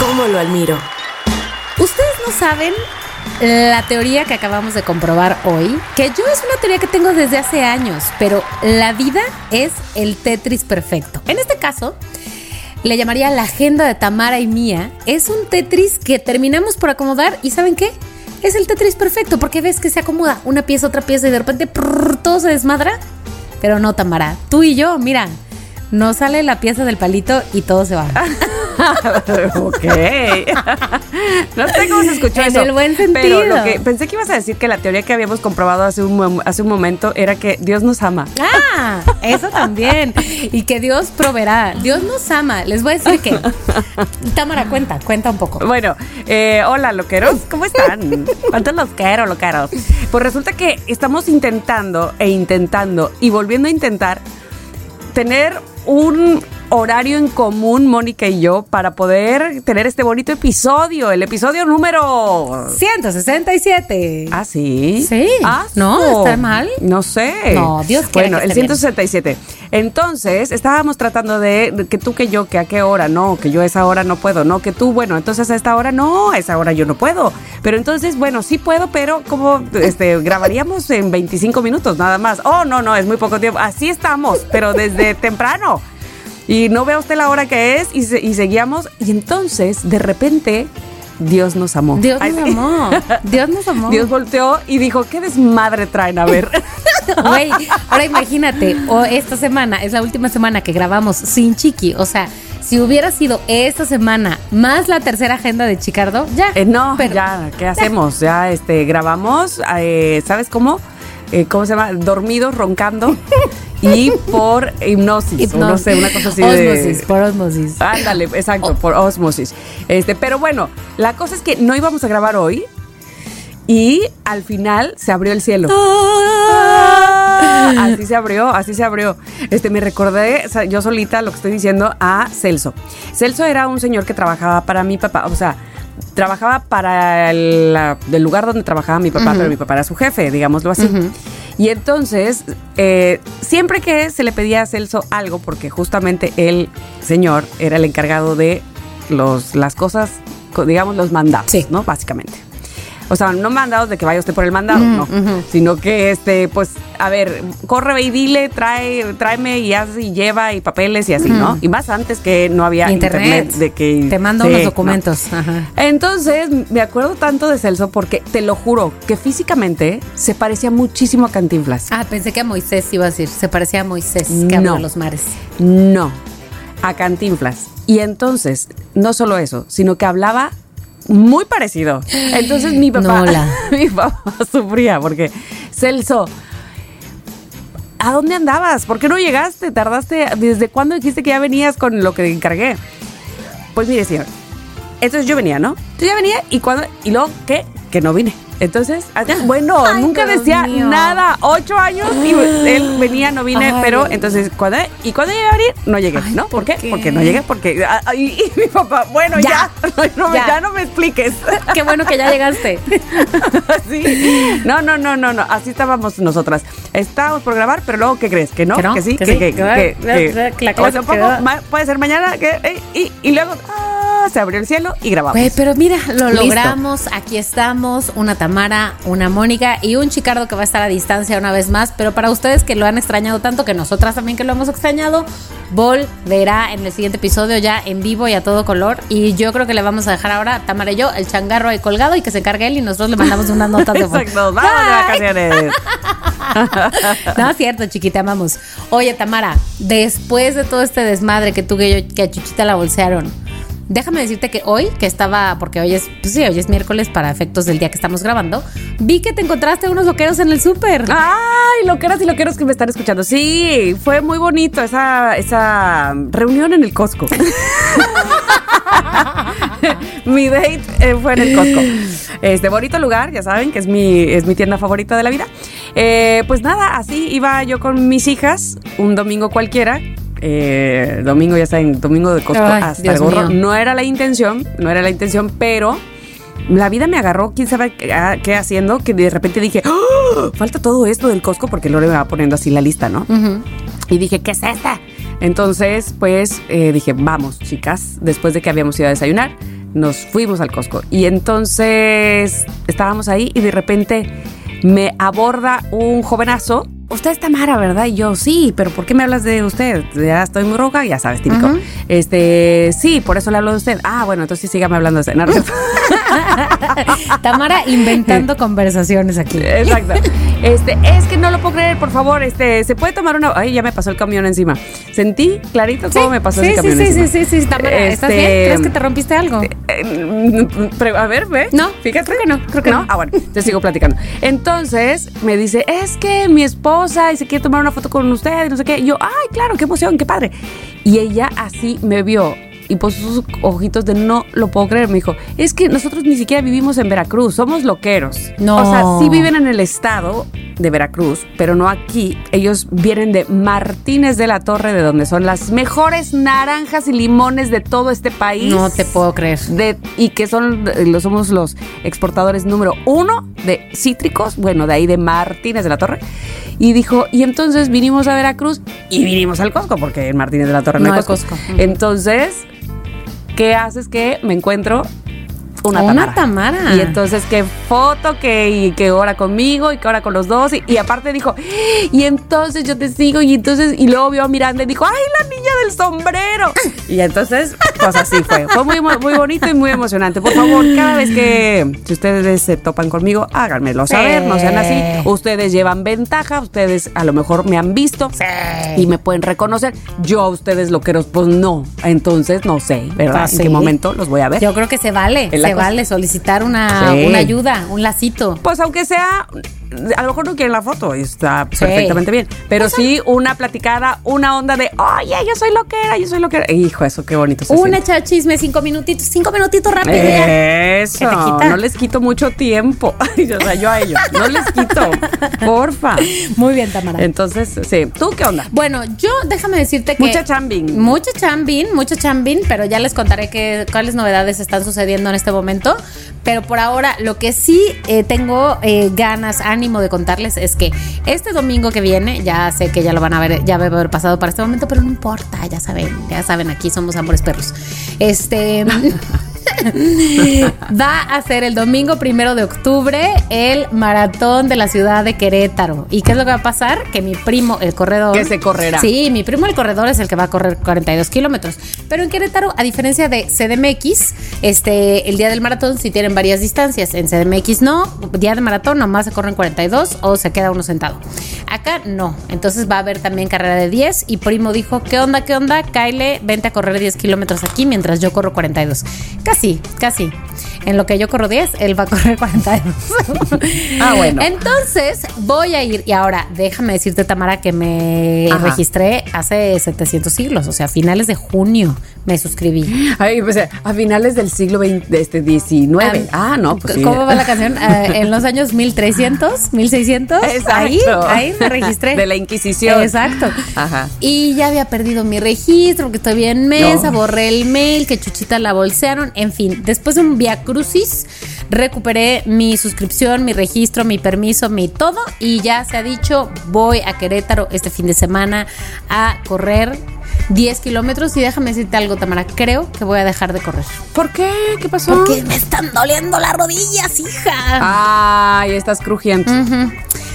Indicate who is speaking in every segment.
Speaker 1: ¿Cómo lo admiro? Ustedes no saben la teoría que acabamos de comprobar hoy, que yo es una teoría que tengo desde hace años, pero la vida es el Tetris perfecto. En este caso, le llamaría la agenda de Tamara y mía. Es un Tetris que terminamos por acomodar y ¿saben qué? Es el Tetris perfecto porque ves que se acomoda una pieza, otra pieza y de repente todo se desmadra. Pero no, Tamara, tú y yo, mira, no sale la pieza del palito y todo se va.
Speaker 2: ok. no sé cómo se escuchó
Speaker 1: en
Speaker 2: eso.
Speaker 1: el buen sentido.
Speaker 2: Pero lo que pensé que ibas a decir que la teoría que habíamos comprobado hace un, hace un momento era que Dios nos ama.
Speaker 1: Ah, eso también. Y que Dios proveerá. Dios nos ama. Les voy a decir que. Tamara, cuenta, cuenta un poco.
Speaker 2: Bueno, eh, hola, loqueros. ¿Cómo están? ¿Cuántos los quiero, loqueros? Pues resulta que estamos intentando e intentando y volviendo a intentar tener un horario en común, Mónica y yo, para poder tener este bonito episodio, el episodio número
Speaker 1: 167.
Speaker 2: ¿Ah, sí?
Speaker 1: Sí.
Speaker 2: Ah,
Speaker 1: no, ¿está mal?
Speaker 2: No sé.
Speaker 1: No, Dios
Speaker 2: Bueno,
Speaker 1: que
Speaker 2: el
Speaker 1: esté bien.
Speaker 2: 167. Entonces, estábamos tratando de, de que tú que yo, que a qué hora, no, que yo a esa hora no puedo, no, que tú, bueno, entonces a esta hora no, a esa hora yo no puedo. Pero entonces, bueno, sí puedo, pero como este grabaríamos en 25 minutos nada más. Oh, no, no, es muy poco tiempo. Así estamos, pero desde temprano. Y no vea usted la hora que es y, se- y seguíamos. Y entonces, de repente, Dios nos amó.
Speaker 1: Dios nos amó. Dios nos amó.
Speaker 2: Dios volteó y dijo, ¿qué desmadre traen? A ver.
Speaker 1: Güey, ahora imagínate, o esta semana es la última semana que grabamos sin Chiqui. O sea, si hubiera sido esta semana más la tercera agenda de Chicardo, ya.
Speaker 2: Eh, no,
Speaker 1: Pero-
Speaker 2: ya, ¿qué hacemos? Ya este, grabamos, eh, ¿sabes cómo? Eh, ¿Cómo se llama? Dormidos, roncando y por hipnosis, no sé, una cosa así
Speaker 1: osmosis,
Speaker 2: de...
Speaker 1: por osmosis.
Speaker 2: Ándale, exacto, por osmosis. Este, pero bueno, la cosa es que no íbamos a grabar hoy y al final se abrió el cielo. Así se abrió, así se abrió. Este, me recordé, yo solita lo que estoy diciendo, a Celso. Celso era un señor que trabajaba para mi papá, o sea, trabajaba para el, la- el lugar donde trabajaba mi papá, pero mi papá era su jefe, digámoslo así. Y entonces, eh, siempre que se le pedía a Celso algo, porque justamente el señor era el encargado de los, las cosas, co- digamos, los mandados,
Speaker 1: Sí.
Speaker 2: ¿no? Básicamente. O sea, no mandados de que vaya usted por el mandado, no. Sino que, este, pues, a ver, corre ve y dile, trae, tráeme y hace y lleva y papeles y así, ¿no? Y más antes que no había internet,
Speaker 1: Internet.
Speaker 2: de que
Speaker 1: Te mando
Speaker 2: sí,
Speaker 1: unos
Speaker 2: no.
Speaker 1: documentos. Ajá.
Speaker 2: Entonces, me acuerdo tanto de Celso porque te lo juro que físicamente se parecía muchísimo a Cantinflas.
Speaker 1: Ah, pensé que a Moisés iba a decir. Se parecía a Moisés, que
Speaker 2: No.
Speaker 1: abrió los mares.
Speaker 2: No, a Cantinflas. Y entonces, no solo eso, sino que hablaba muy parecido. Entonces mi papá, mi papá sufría porque Celso, ¿a dónde andabas? ¿Por qué no llegaste? ¿Tardaste? ¿Desde cuándo dijiste que ya venías con lo que encargué? Pues mire, señor. Entonces yo venía, ¿no? Yo ya venía y cuando y luego qué? Que no vine. Entonces, allá- bueno,
Speaker 1: Ay,
Speaker 2: nunca
Speaker 1: Dios
Speaker 2: decía
Speaker 1: mío.
Speaker 2: nada. Ocho años y él venía, no vine,
Speaker 1: Ay,
Speaker 2: pero entonces cuando y cuando llegué a venir no llegué,
Speaker 1: Ay,
Speaker 2: ¿no?
Speaker 1: ¿por
Speaker 2: ¿Por qué?
Speaker 1: qué?
Speaker 2: Porque no llegué, porque ah, ah, y, y mi papá, bueno ya,
Speaker 1: Ya.
Speaker 2: no, me-
Speaker 1: Ya.
Speaker 2: ya no me expliques.
Speaker 1: Qué bueno que ya llegaste.
Speaker 2: Sí. No, no, no, no, no. Así estábamos nosotras. Estábamos por grabar, pero luego, ¿qué crees? ¿Que no?
Speaker 1: Que no,
Speaker 2: sí?
Speaker 1: que
Speaker 2: que,
Speaker 1: sí,
Speaker 2: que,
Speaker 1: que
Speaker 2: que-
Speaker 1: va,
Speaker 2: que-
Speaker 1: la- clase
Speaker 2: o puede ser mañana, que, eh, y, y luego ah, se abrió el cielo y grabamos.
Speaker 1: Pero mira, lo
Speaker 2: Listo.
Speaker 1: logramos. Aquí estamos, una Tamara, una Mónica y un Chicardo que va a estar a distancia una vez más. Pero para ustedes que lo han extrañado tanto, que nosotras también que lo hemos extrañado, volverá en el siguiente episodio ya en vivo y a todo color. Y yo creo que le vamos a dejar ahora a Tamara y yo el changarro ahí colgado y que se encargue él y nosotros le mandamos unas notas de.
Speaker 2: Exacto, vamos de vacaciones.
Speaker 1: No es cierto, chiquita, amamos. Oye, Tamara, después de todo este desmadre que tú que, yo- que a Chuchita la bolsearon, déjame decirte que hoy, que estaba, porque hoy es, pues sí, hoy es miércoles para efectos del día que estamos grabando, vi que te encontraste unos loqueros en el súper.
Speaker 2: Ay, loqueras y loqueros que me están escuchando. Sí, fue muy bonito esa, esa reunión en el Costco. mi date eh, fue en el Costco. Este bonito lugar, ya saben, que es mi, es mi tienda favorita de la vida. Eh, pues nada, así iba yo con mis hijas un domingo cualquiera. Eh, domingo, ya saben, domingo de Costco
Speaker 1: Ay,
Speaker 2: hasta
Speaker 1: Dios
Speaker 2: el gorro.
Speaker 1: mío.
Speaker 2: No era la intención, no era la intención, pero la vida me agarró, quién sabe qué, ah, qué haciendo, que de repente dije, ¡Ah! falta todo esto del Costco, porque Lore me va poniendo así la lista, ¿no? Y dije, ¿qué es esta? Entonces, pues eh, dije, vamos, chicas, después de que habíamos ido a desayunar, nos fuimos al Costco. Y entonces estábamos ahí y de repente me aborda un jovenazo. Usted es Tamara, ¿verdad? Y yo, sí, pero ¿por qué me hablas de usted? Ya estoy muy roja, ya sabes, típico. Este, sí, por eso le hablo de usted. Ah, bueno, entonces sí, sígame hablando de usted. No.
Speaker 1: Tamara inventando conversaciones aquí.
Speaker 2: Exacto. Este, es que no lo puedo creer, por favor, este, ¿se puede tomar una? Ay, ya me pasó el camión encima. Sentí clarito cómo me pasó
Speaker 1: sí,
Speaker 2: ese camión
Speaker 1: sí, sí,
Speaker 2: encima.
Speaker 1: sí, sí, sí, Tamara, ¿estás
Speaker 2: Este,
Speaker 1: bien? ¿Crees que te rompiste algo?
Speaker 2: Eh, pero, a ver, ve.
Speaker 1: No,
Speaker 2: fíjate.
Speaker 1: creo que no, creo que no.
Speaker 2: Ah, bueno, te sigo platicando. Entonces me dice, es que mi esposa y se quiere tomar una foto con usted y no sé qué. Y yo, ay, claro, qué emoción, qué padre. Y ella así me vio y puso sus ojitos de no lo puedo creer. Me dijo, es que nosotros ni siquiera vivimos en Veracruz, somos loqueros.
Speaker 1: No.
Speaker 2: O sea, sí viven en el estado de Veracruz, pero no aquí. Ellos vienen de Martínez de la Torre, de donde son las mejores naranjas y limones de todo este país
Speaker 1: No te puedo creer.
Speaker 2: de, y que son eh, lo somos los exportadores número uno de cítricos, bueno, de ahí de Martínez de la Torre. Y dijo, y entonces vinimos a Veracruz y vinimos al Costco, porque en Martínez de la Torre no,
Speaker 1: No
Speaker 2: hay Costco.
Speaker 1: Costco.
Speaker 2: Entonces, ¿qué haces? Que me encuentro una,
Speaker 1: Una
Speaker 2: Tamara.
Speaker 1: Tamara.
Speaker 2: Y entonces, qué foto, que, y que hora conmigo y que hora con los dos. Y, y aparte dijo, y entonces yo te sigo. Y entonces, y luego vio a Miranda y dijo, ¡ay, la niña del sombrero! Y entonces, pues así fue. Fue muy, muy bonito y muy emocionante. Por favor, cada vez que si ustedes se topan conmigo, háganmelo saber. No sean así. Ustedes llevan ventaja. Ustedes a lo mejor me han visto y me pueden reconocer. Yo a ustedes loqueros, pues no. Entonces, no sé, ¿verdad?
Speaker 1: Pues
Speaker 2: ¿En qué momento los voy a ver?
Speaker 1: Yo creo que se vale,
Speaker 2: En la
Speaker 1: se
Speaker 2: cosa.
Speaker 1: vale solicitar una,
Speaker 2: Sí.
Speaker 1: una ayuda, un lacito.
Speaker 2: Pues aunque sea, a lo mejor no quieren la foto, y está
Speaker 1: Sí.
Speaker 2: perfectamente bien. Pero sí una platicada, una onda de, oye, yo soy loquera, yo soy loquera. Hijo, eso qué bonito se
Speaker 1: Un
Speaker 2: siente.
Speaker 1: echar chisme, cinco minutitos, cinco minutitos rápido.
Speaker 2: Eso, no les quito mucho tiempo. o sea, yo a ellos, no les quito, porfa.
Speaker 1: Muy bien, Tamara.
Speaker 2: Entonces, sí, ¿tú qué onda?
Speaker 1: Bueno, yo déjame decirte que.
Speaker 2: Mucha chambing.
Speaker 1: Mucha chambin, mucho chambin, pero ya les contaré que, cuáles novedades están sucediendo en este momento. Pero por ahora, lo que sí eh, tengo eh, ganas, de contarles es que este domingo que viene, ya sé que ya lo van a ver, ya debe haber pasado para este momento, pero no importa, ya saben, ya saben, aquí somos amores perros. Este. Va a ser el domingo primero de octubre el maratón de la ciudad de Querétaro. ¿Y qué es lo que va a pasar? Que mi primo, el corredor.
Speaker 2: Que se correrá.
Speaker 1: Sí, mi primo, el corredor, es el que va a correr 42 kilómetros. Pero en Querétaro, a diferencia de CDMX, este, el día del maratón sí tienen varias distancias. En CDMX no, día de maratón nomás se corren 42 o se queda uno sentado. Acá no. Entonces va a haber también carrera de 10 y primo dijo, ¿qué onda, qué onda? Kyle, vente a correr 10 kilómetros aquí mientras yo corro 42. Casi, casi. En lo que yo corro 10, él va a correr 42.
Speaker 2: Ah, bueno.
Speaker 1: Entonces voy a ir y ahora déjame decirte, Tamara, que me
Speaker 2: Ajá.
Speaker 1: registré hace 700 siglos, o sea, a finales de junio me suscribí.
Speaker 2: Ay, pues, a finales del siglo XX, de este 19. Ah, no, pues sí.
Speaker 1: ¿Cómo va la canción? Eh, en los años 1300, 1600.
Speaker 2: Exacto.
Speaker 1: Ahí, ahí me registré.
Speaker 2: De la Inquisición.
Speaker 1: Exacto.
Speaker 2: Ajá.
Speaker 1: Y ya había perdido mi registro, porque estoy bien mensa,
Speaker 2: No.
Speaker 1: borré el mail, que Chuchita la bolsearon. En fin, después de un via crucis, recuperé mi suscripción, mi registro, mi permiso, mi todo. Y ya se ha dicho, voy a Querétaro este fin de semana a correr 10 kilómetros. Y déjame decirte algo, Tamara, creo que voy a dejar de correr.
Speaker 2: ¿Por qué? ¿Qué pasó?
Speaker 1: Porque me están doliendo las rodillas, hija.
Speaker 2: Ay, estás crujiente.
Speaker 1: Ujú.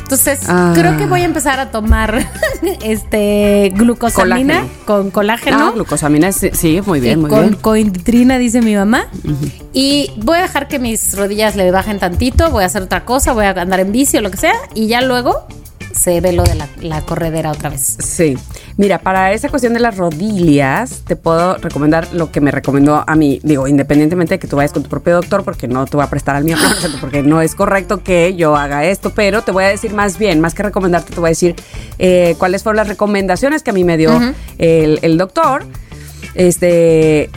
Speaker 1: Entonces,
Speaker 2: Ah.
Speaker 1: creo que voy a empezar a tomar este glucosamina
Speaker 2: Colágeno.
Speaker 1: con colágeno.
Speaker 2: Ah, glucosamina, sí, sí, muy bien,
Speaker 1: y
Speaker 2: muy
Speaker 1: con
Speaker 2: bien.
Speaker 1: coindrina, dice mi mamá. Y voy a dejar que mis rodillas le bajen tantito, voy a hacer otra cosa, voy a andar en bici o lo que sea, y ya luego se ve lo de la, la corredera otra vez.
Speaker 2: Sí. Mira, para esa cuestión de las rodillas, te puedo recomendar lo que me recomendó a mí. Digo, independientemente de que tú vayas con tu propio doctor, porque no te voy a prestar al mío, porque no es correcto que yo haga esto, pero te voy a decir más bien, más que recomendarte, te voy a decir eh, cuáles fueron las recomendaciones que a mí me dio el, el doctor. Este.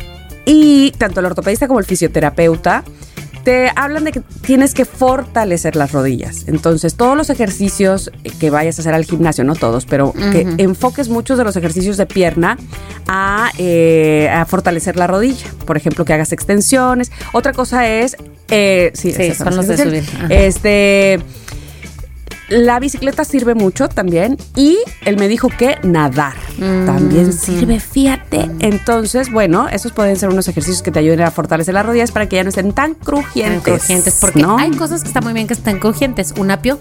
Speaker 2: Y tanto el ortopedista como el fisioterapeuta te hablan de que tienes que fortalecer las rodillas. Entonces, todos los ejercicios que vayas a hacer al gimnasio, no todos, pero que enfoques muchos de los ejercicios de pierna a, eh, a, fortalecer la rodilla. Por ejemplo, que hagas extensiones. Otra cosa es... Eh, sí,
Speaker 1: sí son los de subir.
Speaker 2: Este la bicicleta sirve mucho también y él me dijo que nadar
Speaker 1: Mm,
Speaker 2: también sirve, fíjate. Entonces, bueno, esos pueden ser unos ejercicios que te ayuden a fortalecer las rodillas para que ya no estén tan crujientes.
Speaker 1: Tan crujientes, porque
Speaker 2: ¿no?
Speaker 1: hay cosas que están muy bien que estén crujientes. Un apio,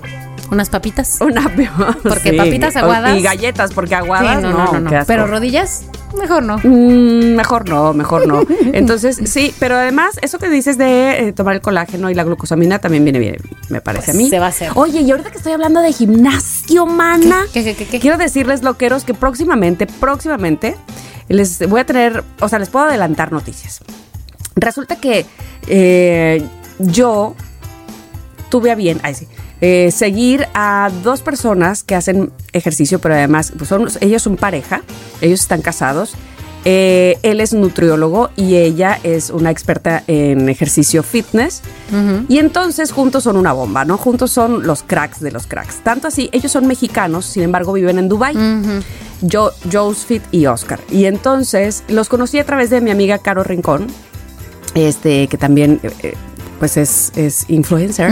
Speaker 1: unas papitas.
Speaker 2: Un apio.
Speaker 1: Porque
Speaker 2: sí.
Speaker 1: papitas aguadas.
Speaker 2: Y galletas, porque aguadas
Speaker 1: Sí,
Speaker 2: no,
Speaker 1: no, no, no. Pero rodillas, mejor no.
Speaker 2: Mm, mejor no, mejor no. Entonces, sí, pero además, eso que dices de eh, tomar el colágeno y la glucosamina también viene bien, me parece a mí.
Speaker 1: Pues Se va a hacer.
Speaker 2: Oye, y ahorita que estoy hablando de gimnasio, mana,
Speaker 1: ¿Qué, qué, qué, qué?
Speaker 2: quiero decirles, loqueros, que próximamente, próximamente, les voy a tener, o sea, les puedo adelantar noticias. Resulta que eh, yo tuve a bien, ay, sí, eh, seguir a dos personas que hacen ejercicio, pero además pues son, ellos son pareja, ellos están casados. Eh, él es nutriólogo y ella es una experta en ejercicio fitness. Y entonces juntos son una bomba, ¿no? Juntos son los cracks de los cracks. Tanto así, ellos son mexicanos, sin embargo viven en Dubai. Yo, Joe's Fit y Oscar. Y entonces los conocí a través de mi amiga Caro Rincón, este, que también eh, pues es, es influencer.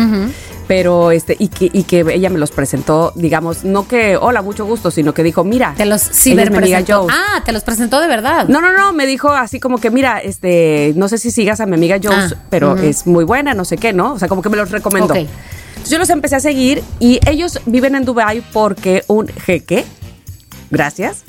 Speaker 2: Pero este, y que, y que ella me los presentó, digamos, no que hola, mucho gusto, sino que dijo, mira,
Speaker 1: Te los ciberpresentó. Ah, te los presentó de verdad.
Speaker 2: No, no, no, me dijo así como que, mira, este, no sé si sigas a mi amiga Joe's,
Speaker 1: Ah,
Speaker 2: pero es muy buena, no sé qué, ¿no? O sea, como que me los recomendó.
Speaker 1: Ok.
Speaker 2: Entonces yo los empecé a seguir y ellos viven en Dubai porque un jeque, gracias,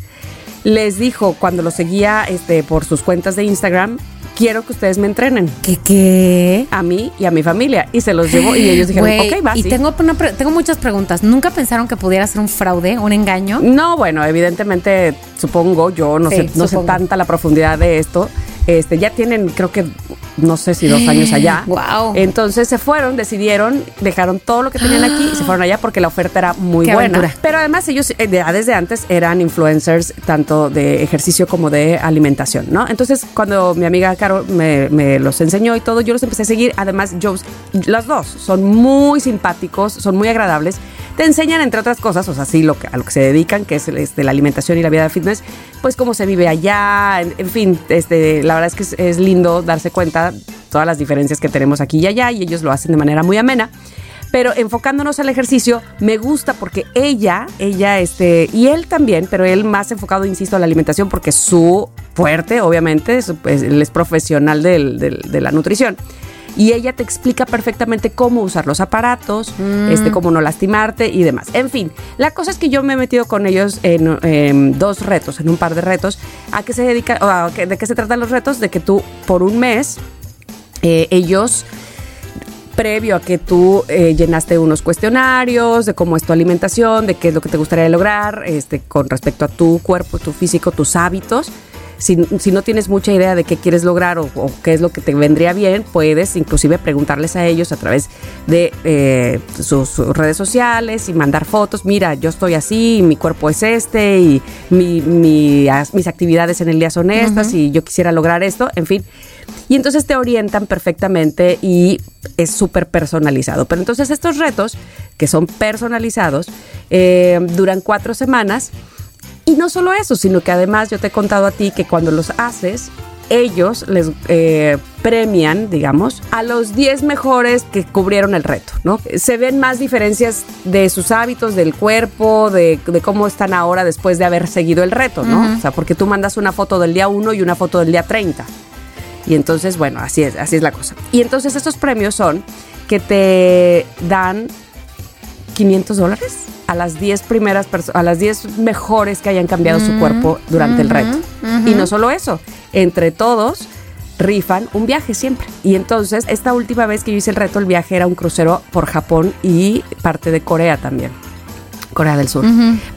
Speaker 2: les dijo cuando los seguía este, por sus cuentas de Instagram, quiero que ustedes me entrenen
Speaker 1: ¿Qué qué?
Speaker 2: a mí y a mi familia. Y se los llevó y ellos dijeron,
Speaker 1: Güey,
Speaker 2: ok, va,
Speaker 1: y
Speaker 2: sí".
Speaker 1: tengo, una pre- tengo muchas preguntas. ¿Nunca pensaron que pudiera ser un fraude, un engaño?
Speaker 2: No, bueno, evidentemente, supongo, yo no,
Speaker 1: Sí,
Speaker 2: sé, no sé tanta la profundidad de esto. Este, ya tienen, creo que, no sé si dos años allá.
Speaker 1: Guau.
Speaker 2: Entonces se fueron, decidieron, dejaron todo lo que tenían aquí y se fueron allá porque la oferta era muy
Speaker 1: Qué
Speaker 2: buena.
Speaker 1: aventura.
Speaker 2: Pero además ellos eh, ya desde antes eran influencers tanto de ejercicio como de alimentación, ¿no? Entonces cuando mi amiga Caro me, me los enseñó y todo, yo los empecé a seguir. Además, yo, los dos son muy simpáticos, son muy agradables. Te enseñan, entre otras cosas, o sea, sí, lo que, a lo que se dedican, que es este, la alimentación y la vida de fitness, pues cómo se vive allá, en, fin, este, la verdad es que es, es lindo darse cuenta todas las diferencias que tenemos aquí y allá y ellos lo hacen de manera muy amena. Pero enfocándonos al ejercicio, me gusta porque ella, ella, este, y él también, pero él más enfocado, insisto, a la alimentación porque su fuerte, obviamente, pues, él es profesional de la nutrición. Y ella te explica perfectamente cómo usar los aparatos, este, cómo no lastimarte y demás. En fin, la cosa es que yo me he metido con ellos en, dos retos, en un par de retos. ¿A qué se dedica? o a ¿De qué se tratan los retos? De que tú por un mes eh, ellos previo a que tú eh, llenaste unos cuestionarios de cómo es tu alimentación, de qué es lo que te gustaría lograr este, con respecto a tu cuerpo, tu físico, tus hábitos. Si, si no tienes mucha idea de qué quieres lograr o, o qué es lo que te vendría bien, puedes inclusive preguntarles a ellos a través de eh, sus, sus redes sociales y mandar fotos. Mira, yo estoy así, mi cuerpo es este y mi- mi- as- mis actividades en el día son estas y yo quisiera lograr esto. En fin, y entonces te orientan perfectamente y es súper personalizado. Pero entonces estos retos, que son personalizados, eh, duran cuatro semanas. Y no solo eso, sino que además yo te he contado a ti que cuando los haces, ellos les eh, premian, digamos, a los 10 mejores que cubrieron el reto, ¿no? Se ven más diferencias de sus hábitos, del cuerpo, de, de cómo están ahora después de haber seguido el reto, ¿no? O sea, porque tú mandas una foto del día 1 y una foto del día 30. Y entonces, bueno, así es, así es la cosa. Y entonces estos premios son que te dan 500 dólares a las 10 primeras personas, a las 10 mejores que hayan cambiado su cuerpo durante el reto. Y no solo eso, entre todos rifan un viaje siempre. Y entonces, esta última vez que yo hice el reto, el viaje era un crucero por Japón y parte de Corea también. Corea del Sur.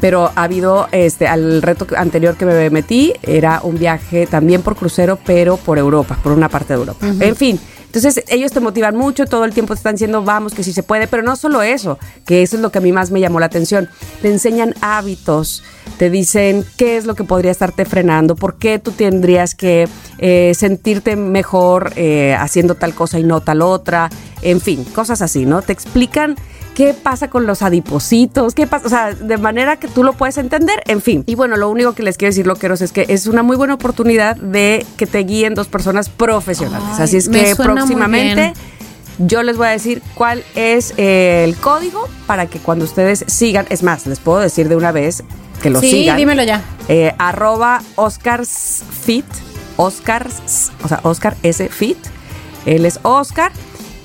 Speaker 2: Pero ha habido, este, al reto anterior que me metí, era un viaje también por crucero, pero por Europa, por una parte de Europa. En fin, Entonces ellos te motivan mucho, todo el tiempo te están diciendo, vamos, que sí se puede, pero no solo eso, que eso es lo que a mí más me llamó la atención. Te enseñan hábitos, te dicen qué es lo que podría estarte frenando, por qué tú tendrías que eh, sentirte mejor eh, haciendo tal cosa y no tal otra, en fin, cosas así, ¿no? Te explican qué pasa con los adipositos, qué pasa, o sea, de manera que tú lo puedes entender, en fin. Y bueno, lo único que les quiero decir, loqueros, es que es una muy buena oportunidad de que te guíen dos personas profesionales.
Speaker 1: Ay,
Speaker 2: Así es que próximamente yo les voy a decir cuál es el código para que cuando ustedes sigan, es más, les puedo decir de una vez que lo
Speaker 1: sí,
Speaker 2: sigan.
Speaker 1: dímelo ya.
Speaker 2: Eh, arroba OscarsFit, Oscars, o sea, Oscar S. Fit. Él es Oscar.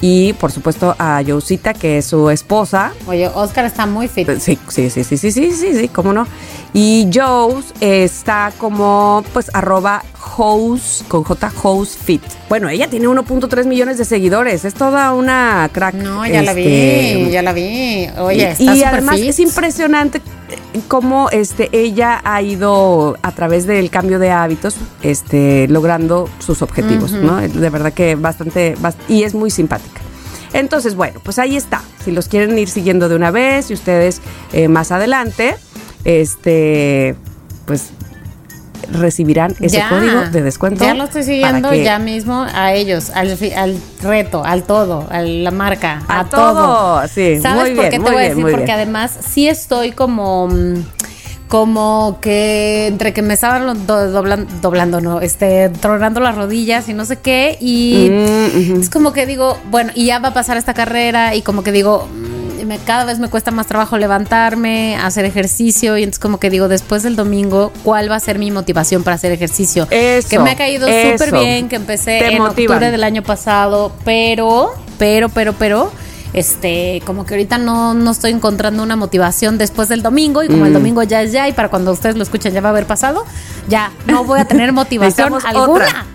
Speaker 2: Y por supuesto a Jousita, que es su esposa.
Speaker 1: Oye, Oscar está muy fit.
Speaker 2: Sí, sí, sí, sí, sí, sí, sí, sí, cómo no. Y Joes está como, pues, arroba House, con J, House Fit. Bueno, ella tiene 1.3 millones de seguidores. Es toda una crack.
Speaker 1: No, ya la
Speaker 2: este,
Speaker 1: vi, ya la vi. Oye,
Speaker 2: y,
Speaker 1: está
Speaker 2: y además
Speaker 1: fit.
Speaker 2: es impresionante cómo este, ella ha ido a través del cambio de hábitos este, logrando sus objetivos, ¿no? De verdad que bastante, bast- y es muy simpática. Entonces, bueno, pues ahí está. Si los quieren ir siguiendo de una vez y ustedes eh, más adelante, este, pues recibirán ese
Speaker 1: Ya,
Speaker 2: código de descuento.
Speaker 1: Ya lo estoy siguiendo
Speaker 2: que-
Speaker 1: ya mismo a ellos, al, al reto, al todo, a la marca, a,
Speaker 2: A todo, sí,
Speaker 1: ¿Sabes
Speaker 2: muy
Speaker 1: por
Speaker 2: bien,
Speaker 1: qué te voy a decir? Porque
Speaker 2: bien.
Speaker 1: además sí estoy como mm, como que entre que me estaban do- doblan- doblando, no, este, tronando las rodillas y no sé qué y
Speaker 2: Mm,
Speaker 1: es como que digo, bueno, y ya va a pasar esta carrera y como que digo, me, cada vez me cuesta más trabajo levantarme, hacer ejercicio y entonces como que digo, después del domingo, ¿cuál va a ser mi motivación para hacer ejercicio?
Speaker 2: Eso,
Speaker 1: que me ha caído súper bien, que empecé
Speaker 2: Te
Speaker 1: en
Speaker 2: motivan.
Speaker 1: octubre del año pasado, pero, pero, pero, pero, este, como que ahorita no, no estoy encontrando una motivación después del domingo y como el
Speaker 2: Mm.
Speaker 1: domingo ya es ya y para cuando ustedes lo escuchen ya va a haber pasado, ya no voy a tener motivación alguna.
Speaker 2: otra.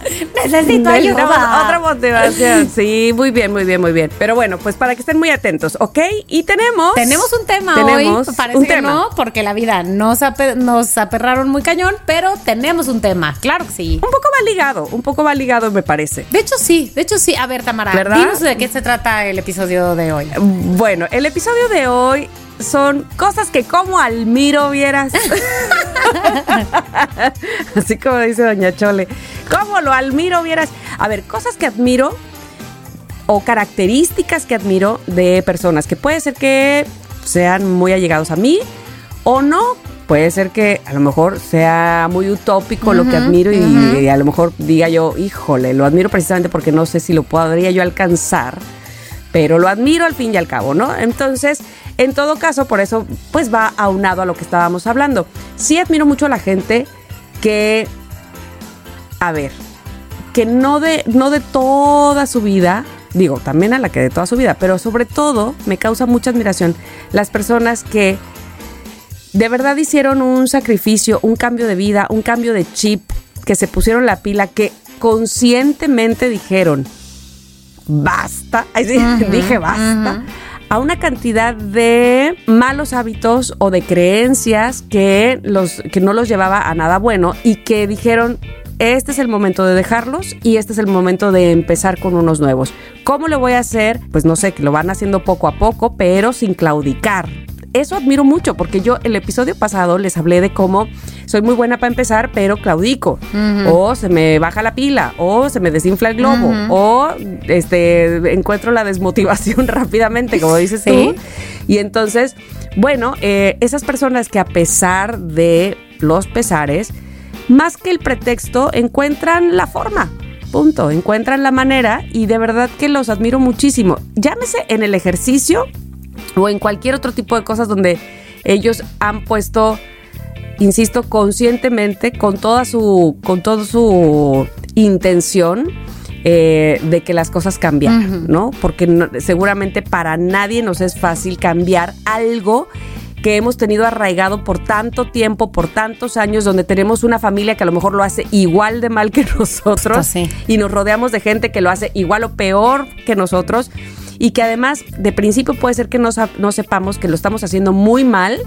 Speaker 1: Necesito ayuda.
Speaker 2: Otra motivación. Sí, muy bien, muy bien, muy bien. Pero bueno, pues para que estén muy atentos, ¿ok? Y tenemos.
Speaker 1: Tenemos un tema
Speaker 2: Tenemos
Speaker 1: hoy, parece
Speaker 2: un
Speaker 1: que
Speaker 2: tema.
Speaker 1: no, porque la vida nos, ape- nos aperraron muy cañón, pero tenemos un tema, claro que sí.
Speaker 2: Un poco va ligado, un poco va ligado, me parece.
Speaker 1: De hecho sí, de hecho sí. A ver, Tamara,
Speaker 2: ¿Verdad?
Speaker 1: dinos de qué se trata el episodio de hoy.
Speaker 2: Bueno, el episodio de hoy son cosas que como admiro vieras. Así como dice Doña Chole. ¿Cómo lo admiro vieras? A ver, cosas que admiro o características que admiro de personas que puede ser que sean muy allegados a mí o no. Puede ser que a lo mejor sea muy utópico lo que admiro y, y a lo mejor diga yo, híjole, lo admiro precisamente porque no sé si lo podría yo alcanzar, pero lo admiro al fin y al cabo, ¿no? Entonces, en todo caso, por eso, pues va aunado a lo que estábamos hablando. Sí admiro mucho a la gente que, a ver, que no de, no de toda su vida, digo, también a la que de toda su vida, pero sobre todo me causa mucha admiración las personas que de verdad hicieron un sacrificio, un cambio de vida, un cambio de chip, que se pusieron la pila, que conscientemente dijeron, basta, dije basta, a una cantidad de malos hábitos o de creencias que, los, que no los llevaba a nada bueno y que dijeron, este es el momento de dejarlos y este es el momento de empezar con unos nuevos. ¿Cómo lo voy a hacer? Pues no sé, que lo van haciendo poco a poco, pero sin claudicar. Eso admiro mucho porque yo el episodio pasado les hablé de cómo soy muy buena para empezar, pero claudico. O se me baja la pila, o se me desinfla el globo, o este encuentro la desmotivación rápidamente, como dices
Speaker 1: Sí.
Speaker 2: tú. Y entonces, bueno, eh, esas personas que a pesar de los pesares, más que el pretexto, encuentran la forma. Punto. Encuentran la manera y de verdad que los admiro muchísimo. Llámese en el ejercicio o en cualquier otro tipo de cosas donde ellos han puesto, insisto, conscientemente, con toda su, con toda su intención. eh, de que las cosas cambian, ¿no? Porque no- seguramente para nadie nos es fácil cambiar algo que hemos tenido arraigado por tanto tiempo, por tantos años, donde tenemos una familia que a lo mejor lo hace igual de mal que nosotros
Speaker 1: Sí.
Speaker 2: y nos rodeamos de gente que lo hace igual o peor que nosotros y que además de principio puede ser que no, no sepamos que lo estamos haciendo muy mal,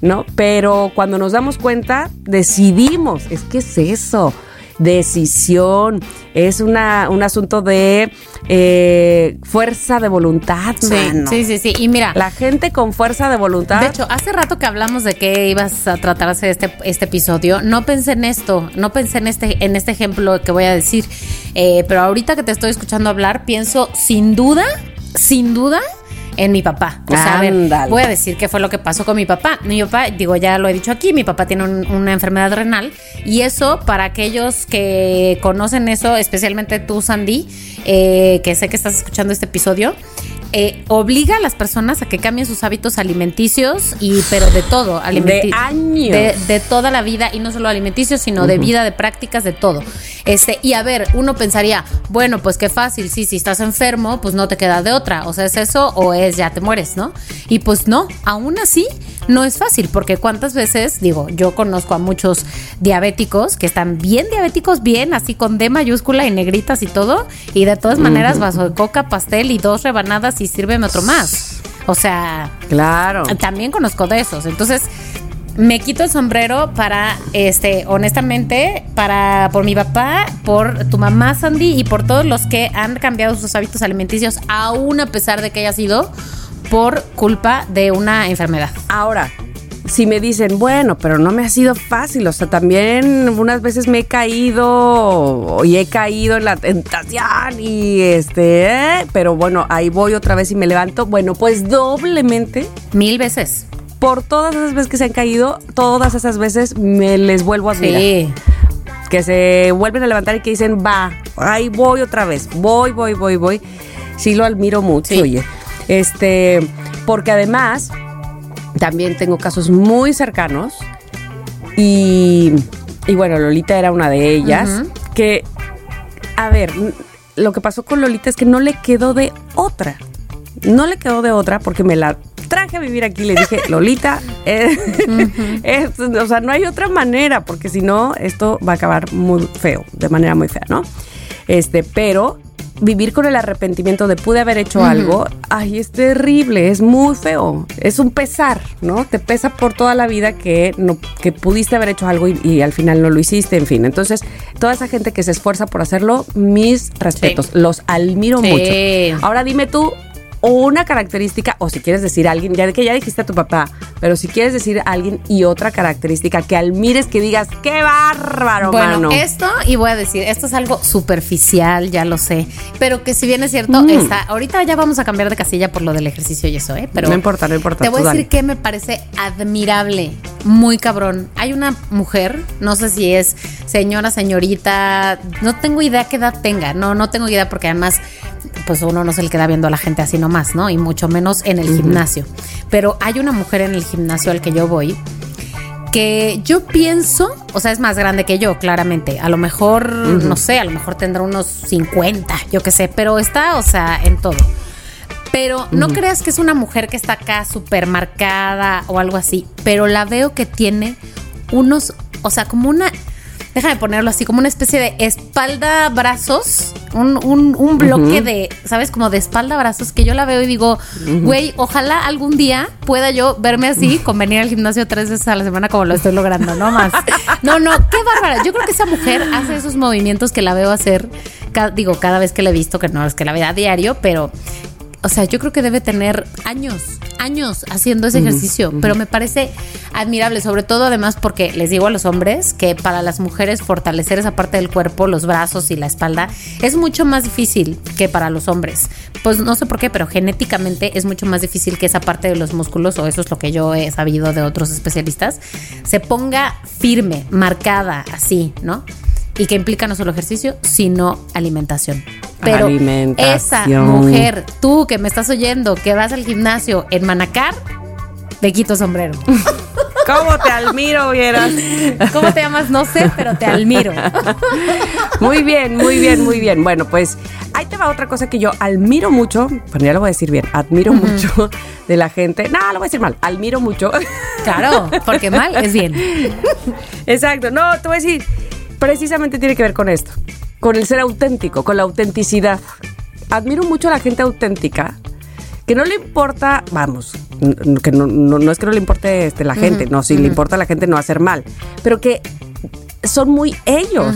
Speaker 2: ¿no? Pero cuando nos damos cuenta decidimos, es que es eso. decisión, es una, un asunto de eh, fuerza de voluntad,
Speaker 1: Sí,
Speaker 2: mano.
Speaker 1: sí, sí, sí. Y mira,
Speaker 2: La gente con fuerza de voluntad.
Speaker 1: De hecho, hace rato que hablamos de que ibas a tratarse este, este episodio, no pensé en esto, no pensé en este, en este ejemplo que voy a decir, Eh, pero ahorita que te estoy escuchando hablar, pienso sin duda, sin duda, en mi papá. O sea, a ver, voy a decir qué fue lo que pasó con mi papá. Mi papá, digo, ya lo he dicho aquí, mi papá tiene un- una enfermedad renal y eso, para aquellos que conocen eso, especialmente tú, Sandy, eh, que sé que estás escuchando este episodio, eh, obliga a las personas a que cambien sus hábitos alimenticios y pero de todo
Speaker 2: De años.
Speaker 1: de, de toda la vida y no solo alimenticios sino de vida de prácticas de todo. Este y a ver uno pensaría bueno pues qué fácil sí si estás enfermo pues no te queda de otra o sea es eso o es ya te mueres no y pues no aún así no es fácil porque cuántas veces digo yo conozco a muchos diabéticos que están bien diabéticos bien así con D mayúscula y negritas y todo y de todas maneras vaso de coca pastel y dos rebanadas y sírveme otro más o sea
Speaker 2: Claro.
Speaker 1: también conozco de esos. Entonces, me quito el sombrero para, este, honestamente, para, por mi papá, por tu mamá Sandy y por todos los que han cambiado sus hábitos alimenticios, aún a pesar de que haya sido por culpa de una enfermedad.
Speaker 2: Ahora, si me dicen, bueno, pero no me ha sido fácil, o sea, también unas veces me he caído y he caído en la tentación y este, ¿eh? pero bueno, ahí voy otra vez y me levanto, bueno, pues doblemente.
Speaker 1: Mil veces.
Speaker 2: Por todas esas veces que se han caído, todas esas veces me les vuelvo a admirar.
Speaker 1: Sí.
Speaker 2: Que se vuelven a levantar y que dicen, va, ahí voy otra vez, voy, voy, voy, voy. Sí lo admiro mucho,
Speaker 1: Sí.
Speaker 2: oye. Este, porque además también tengo casos muy cercanos y, y bueno, Lolita era una de ellas, que, a ver, lo que pasó con Lolita es que no le quedó de otra. No le quedó de otra porque me la traje a vivir aquí y le dije, Lolita, eh, es- o sea, no hay otra manera porque si no, esto va a acabar muy feo, de manera muy fea, ¿no? Este, pero vivir con el arrepentimiento de pude haber hecho algo, ay, es terrible, es muy feo, es un pesar, ¿no? Te pesa por toda la vida que, no, que pudiste haber hecho algo y, y al final no lo hiciste, en fin. Entonces, toda esa gente que se esfuerza por hacerlo, mis respetos, los admiro
Speaker 1: Sí.
Speaker 2: mucho. Ahora dime tú una característica, o si quieres decir a alguien, ya que ya dijiste a tu papá, pero si quieres decir a alguien y otra característica que admires, que digas, qué bárbaro,
Speaker 1: Bueno,
Speaker 2: mano.
Speaker 1: esto, y voy a decir, esto es algo superficial, ya lo sé, pero que si bien es cierto,
Speaker 2: Mm.
Speaker 1: está, ahorita ya vamos a cambiar de casilla por lo del ejercicio y eso, ¿eh? Pero
Speaker 2: no importa, no importa.
Speaker 1: Te voy a decir
Speaker 2: dale.
Speaker 1: que me parece admirable, muy cabrón. Hay una mujer, no sé si es señora, señorita, no tengo idea qué edad tenga, no, no tengo idea porque además, pues uno no se le queda viendo a la gente así nomás, ¿no? Y mucho menos en el gimnasio. Pero hay una mujer en el gimnasio al que yo voy que yo pienso, o sea, es más grande que yo, claramente. A lo mejor, no sé, a lo mejor tendrá unos 50, yo qué sé, pero está, o sea, en todo. Pero no creas que es una mujer que está acá súper marcada o algo así, pero la veo que tiene unos, o sea, como una, déjame ponerlo así, como una especie de espalda-brazos, un, un, un bloque de, ¿sabes? Como de espalda-brazos que yo la veo y digo, güey, ojalá algún día pueda yo verme así con venir al gimnasio tres veces a la semana como lo estoy logrando, no más. No, no, qué bárbara. Yo creo que esa mujer hace esos movimientos que la veo hacer, digo, cada vez que la he visto, que no es que la vea a diario, pero o sea, yo creo que debe tener años, años haciendo ese ejercicio, pero me parece admirable, sobre todo además porque les digo a los hombres que para las mujeres fortalecer esa parte del cuerpo, los brazos y la espalda, es mucho más difícil que para los hombres. Pues no sé por qué, pero genéticamente es mucho más difícil que esa parte de los músculos, o eso es lo que yo he sabido de otros especialistas, se ponga firme, marcada, así, ¿no? Y que implica no solo ejercicio, sino alimentación. Pero esa mujer, tú que me estás oyendo, que vas al gimnasio en Manacar, te quito sombrero.
Speaker 2: ¿Cómo te admiro, vieras?
Speaker 1: ¿Cómo te llamas? No sé, pero te admiro.
Speaker 2: Muy bien, muy bien, muy bien. Bueno, pues ahí te va otra cosa que yo admiro mucho, bueno, ya lo voy a decir bien, admiro mucho de la gente. No, lo voy a decir mal, admiro mucho.
Speaker 1: Claro, porque mal es bien.
Speaker 2: Exacto, no, te voy a decir, precisamente tiene que ver con esto, con el ser auténtico, con la autenticidad. Admiro mucho a la gente auténtica, que no le importa, vamos, que no, no- no es que no le importe este, la gente, no, si le importa a la gente no hacer mal, pero que son muy ellos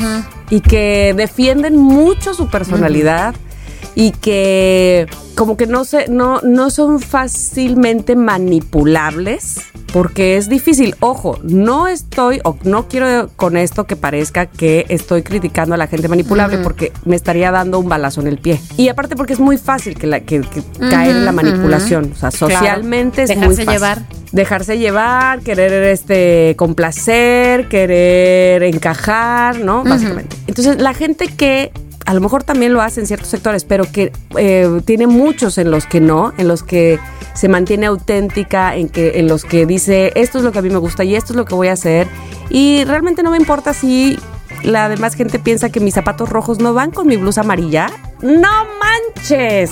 Speaker 2: y que defienden mucho su personalidad y que como que no se no no son fácilmente manipulables porque es difícil. Ojo, no estoy o no quiero con esto que parezca que estoy criticando a la gente manipulable porque me estaría dando un balazo en el pie. Y aparte porque es muy fácil que, la, que, caer en la manipulación. O sea, socialmente es muy fácil.
Speaker 1: llevar.
Speaker 2: Dejarse llevar, querer este complacer, querer encajar, ¿no? Básicamente. Entonces, la gente que a lo mejor también lo hace en ciertos sectores, pero que eh, tiene muchos en los que no, en los que se mantiene auténtica, en, que, en los que dice esto es lo que a mí me gusta y esto es lo que voy a hacer. Y realmente no me importa si la demás gente piensa que mis zapatos rojos no van con mi blusa amarilla. ¡No manches!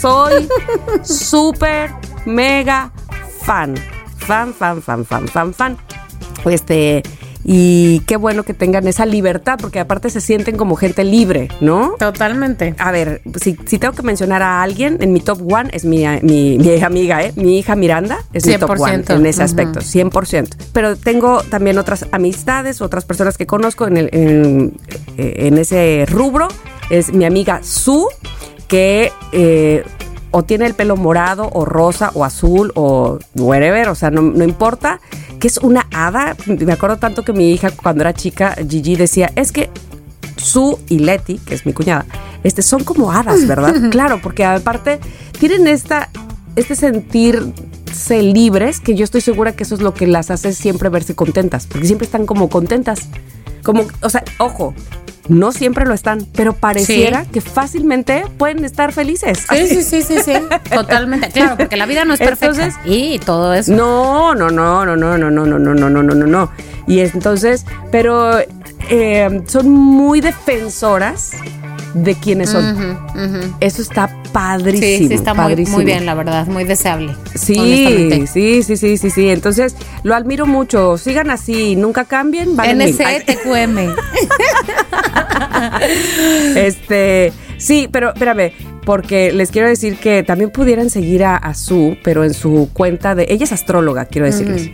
Speaker 2: Soy súper, mega fan. Fan, fan, fan, fan, fan, fan. Este y qué bueno que tengan esa libertad, porque aparte se sienten como gente libre, ¿no?
Speaker 1: Totalmente.
Speaker 2: A ver, si, tengo que mencionar a alguien, en mi top one es mi, mi, amiga, ¿eh? Mi hija Miranda es mi top one en ese aspecto, 100%. Pero tengo también otras amistades, otras personas que conozco en, el, en, eh, ese rubro. Es mi amiga Su, que... Eh, o tiene el pelo morado o rosa o azul o whatever, o sea, no, no importa, que es una hada. Me acuerdo tanto que mi hija cuando era chica, Gigi decía, es que Su y Leti, que es mi cuñada, este, son como hadas, ¿verdad? claro, porque aparte tienen esta, este sentirse libres, que yo estoy segura que eso es lo que las hace siempre verse contentas, porque siempre están como contentas. Como, o sea, ojo, no siempre lo están, pero pareciera que fácilmente pueden estar felices.
Speaker 1: Sí, sí, sí, sí, sí, totalmente. Claro, porque la vida no es perfecta. y todo eso.
Speaker 2: No, no, no, no, no, no, no, no, no, no, no, no, no, no. Y entonces, pero son muy defensoras de quienes son. Eso está padrísimo. Sí, sí,
Speaker 1: está
Speaker 2: Muy,
Speaker 1: bien, la verdad, muy deseable.
Speaker 2: Sí, sí, sí, sí, sí, sí. Entonces, lo admiro mucho. Sigan así, nunca cambien.
Speaker 1: NCTQM.
Speaker 2: este, sí, pero espérame, porque les quiero decir que también pudieran seguir a, a Su, pero en su cuenta de. Ella es astróloga, quiero decirles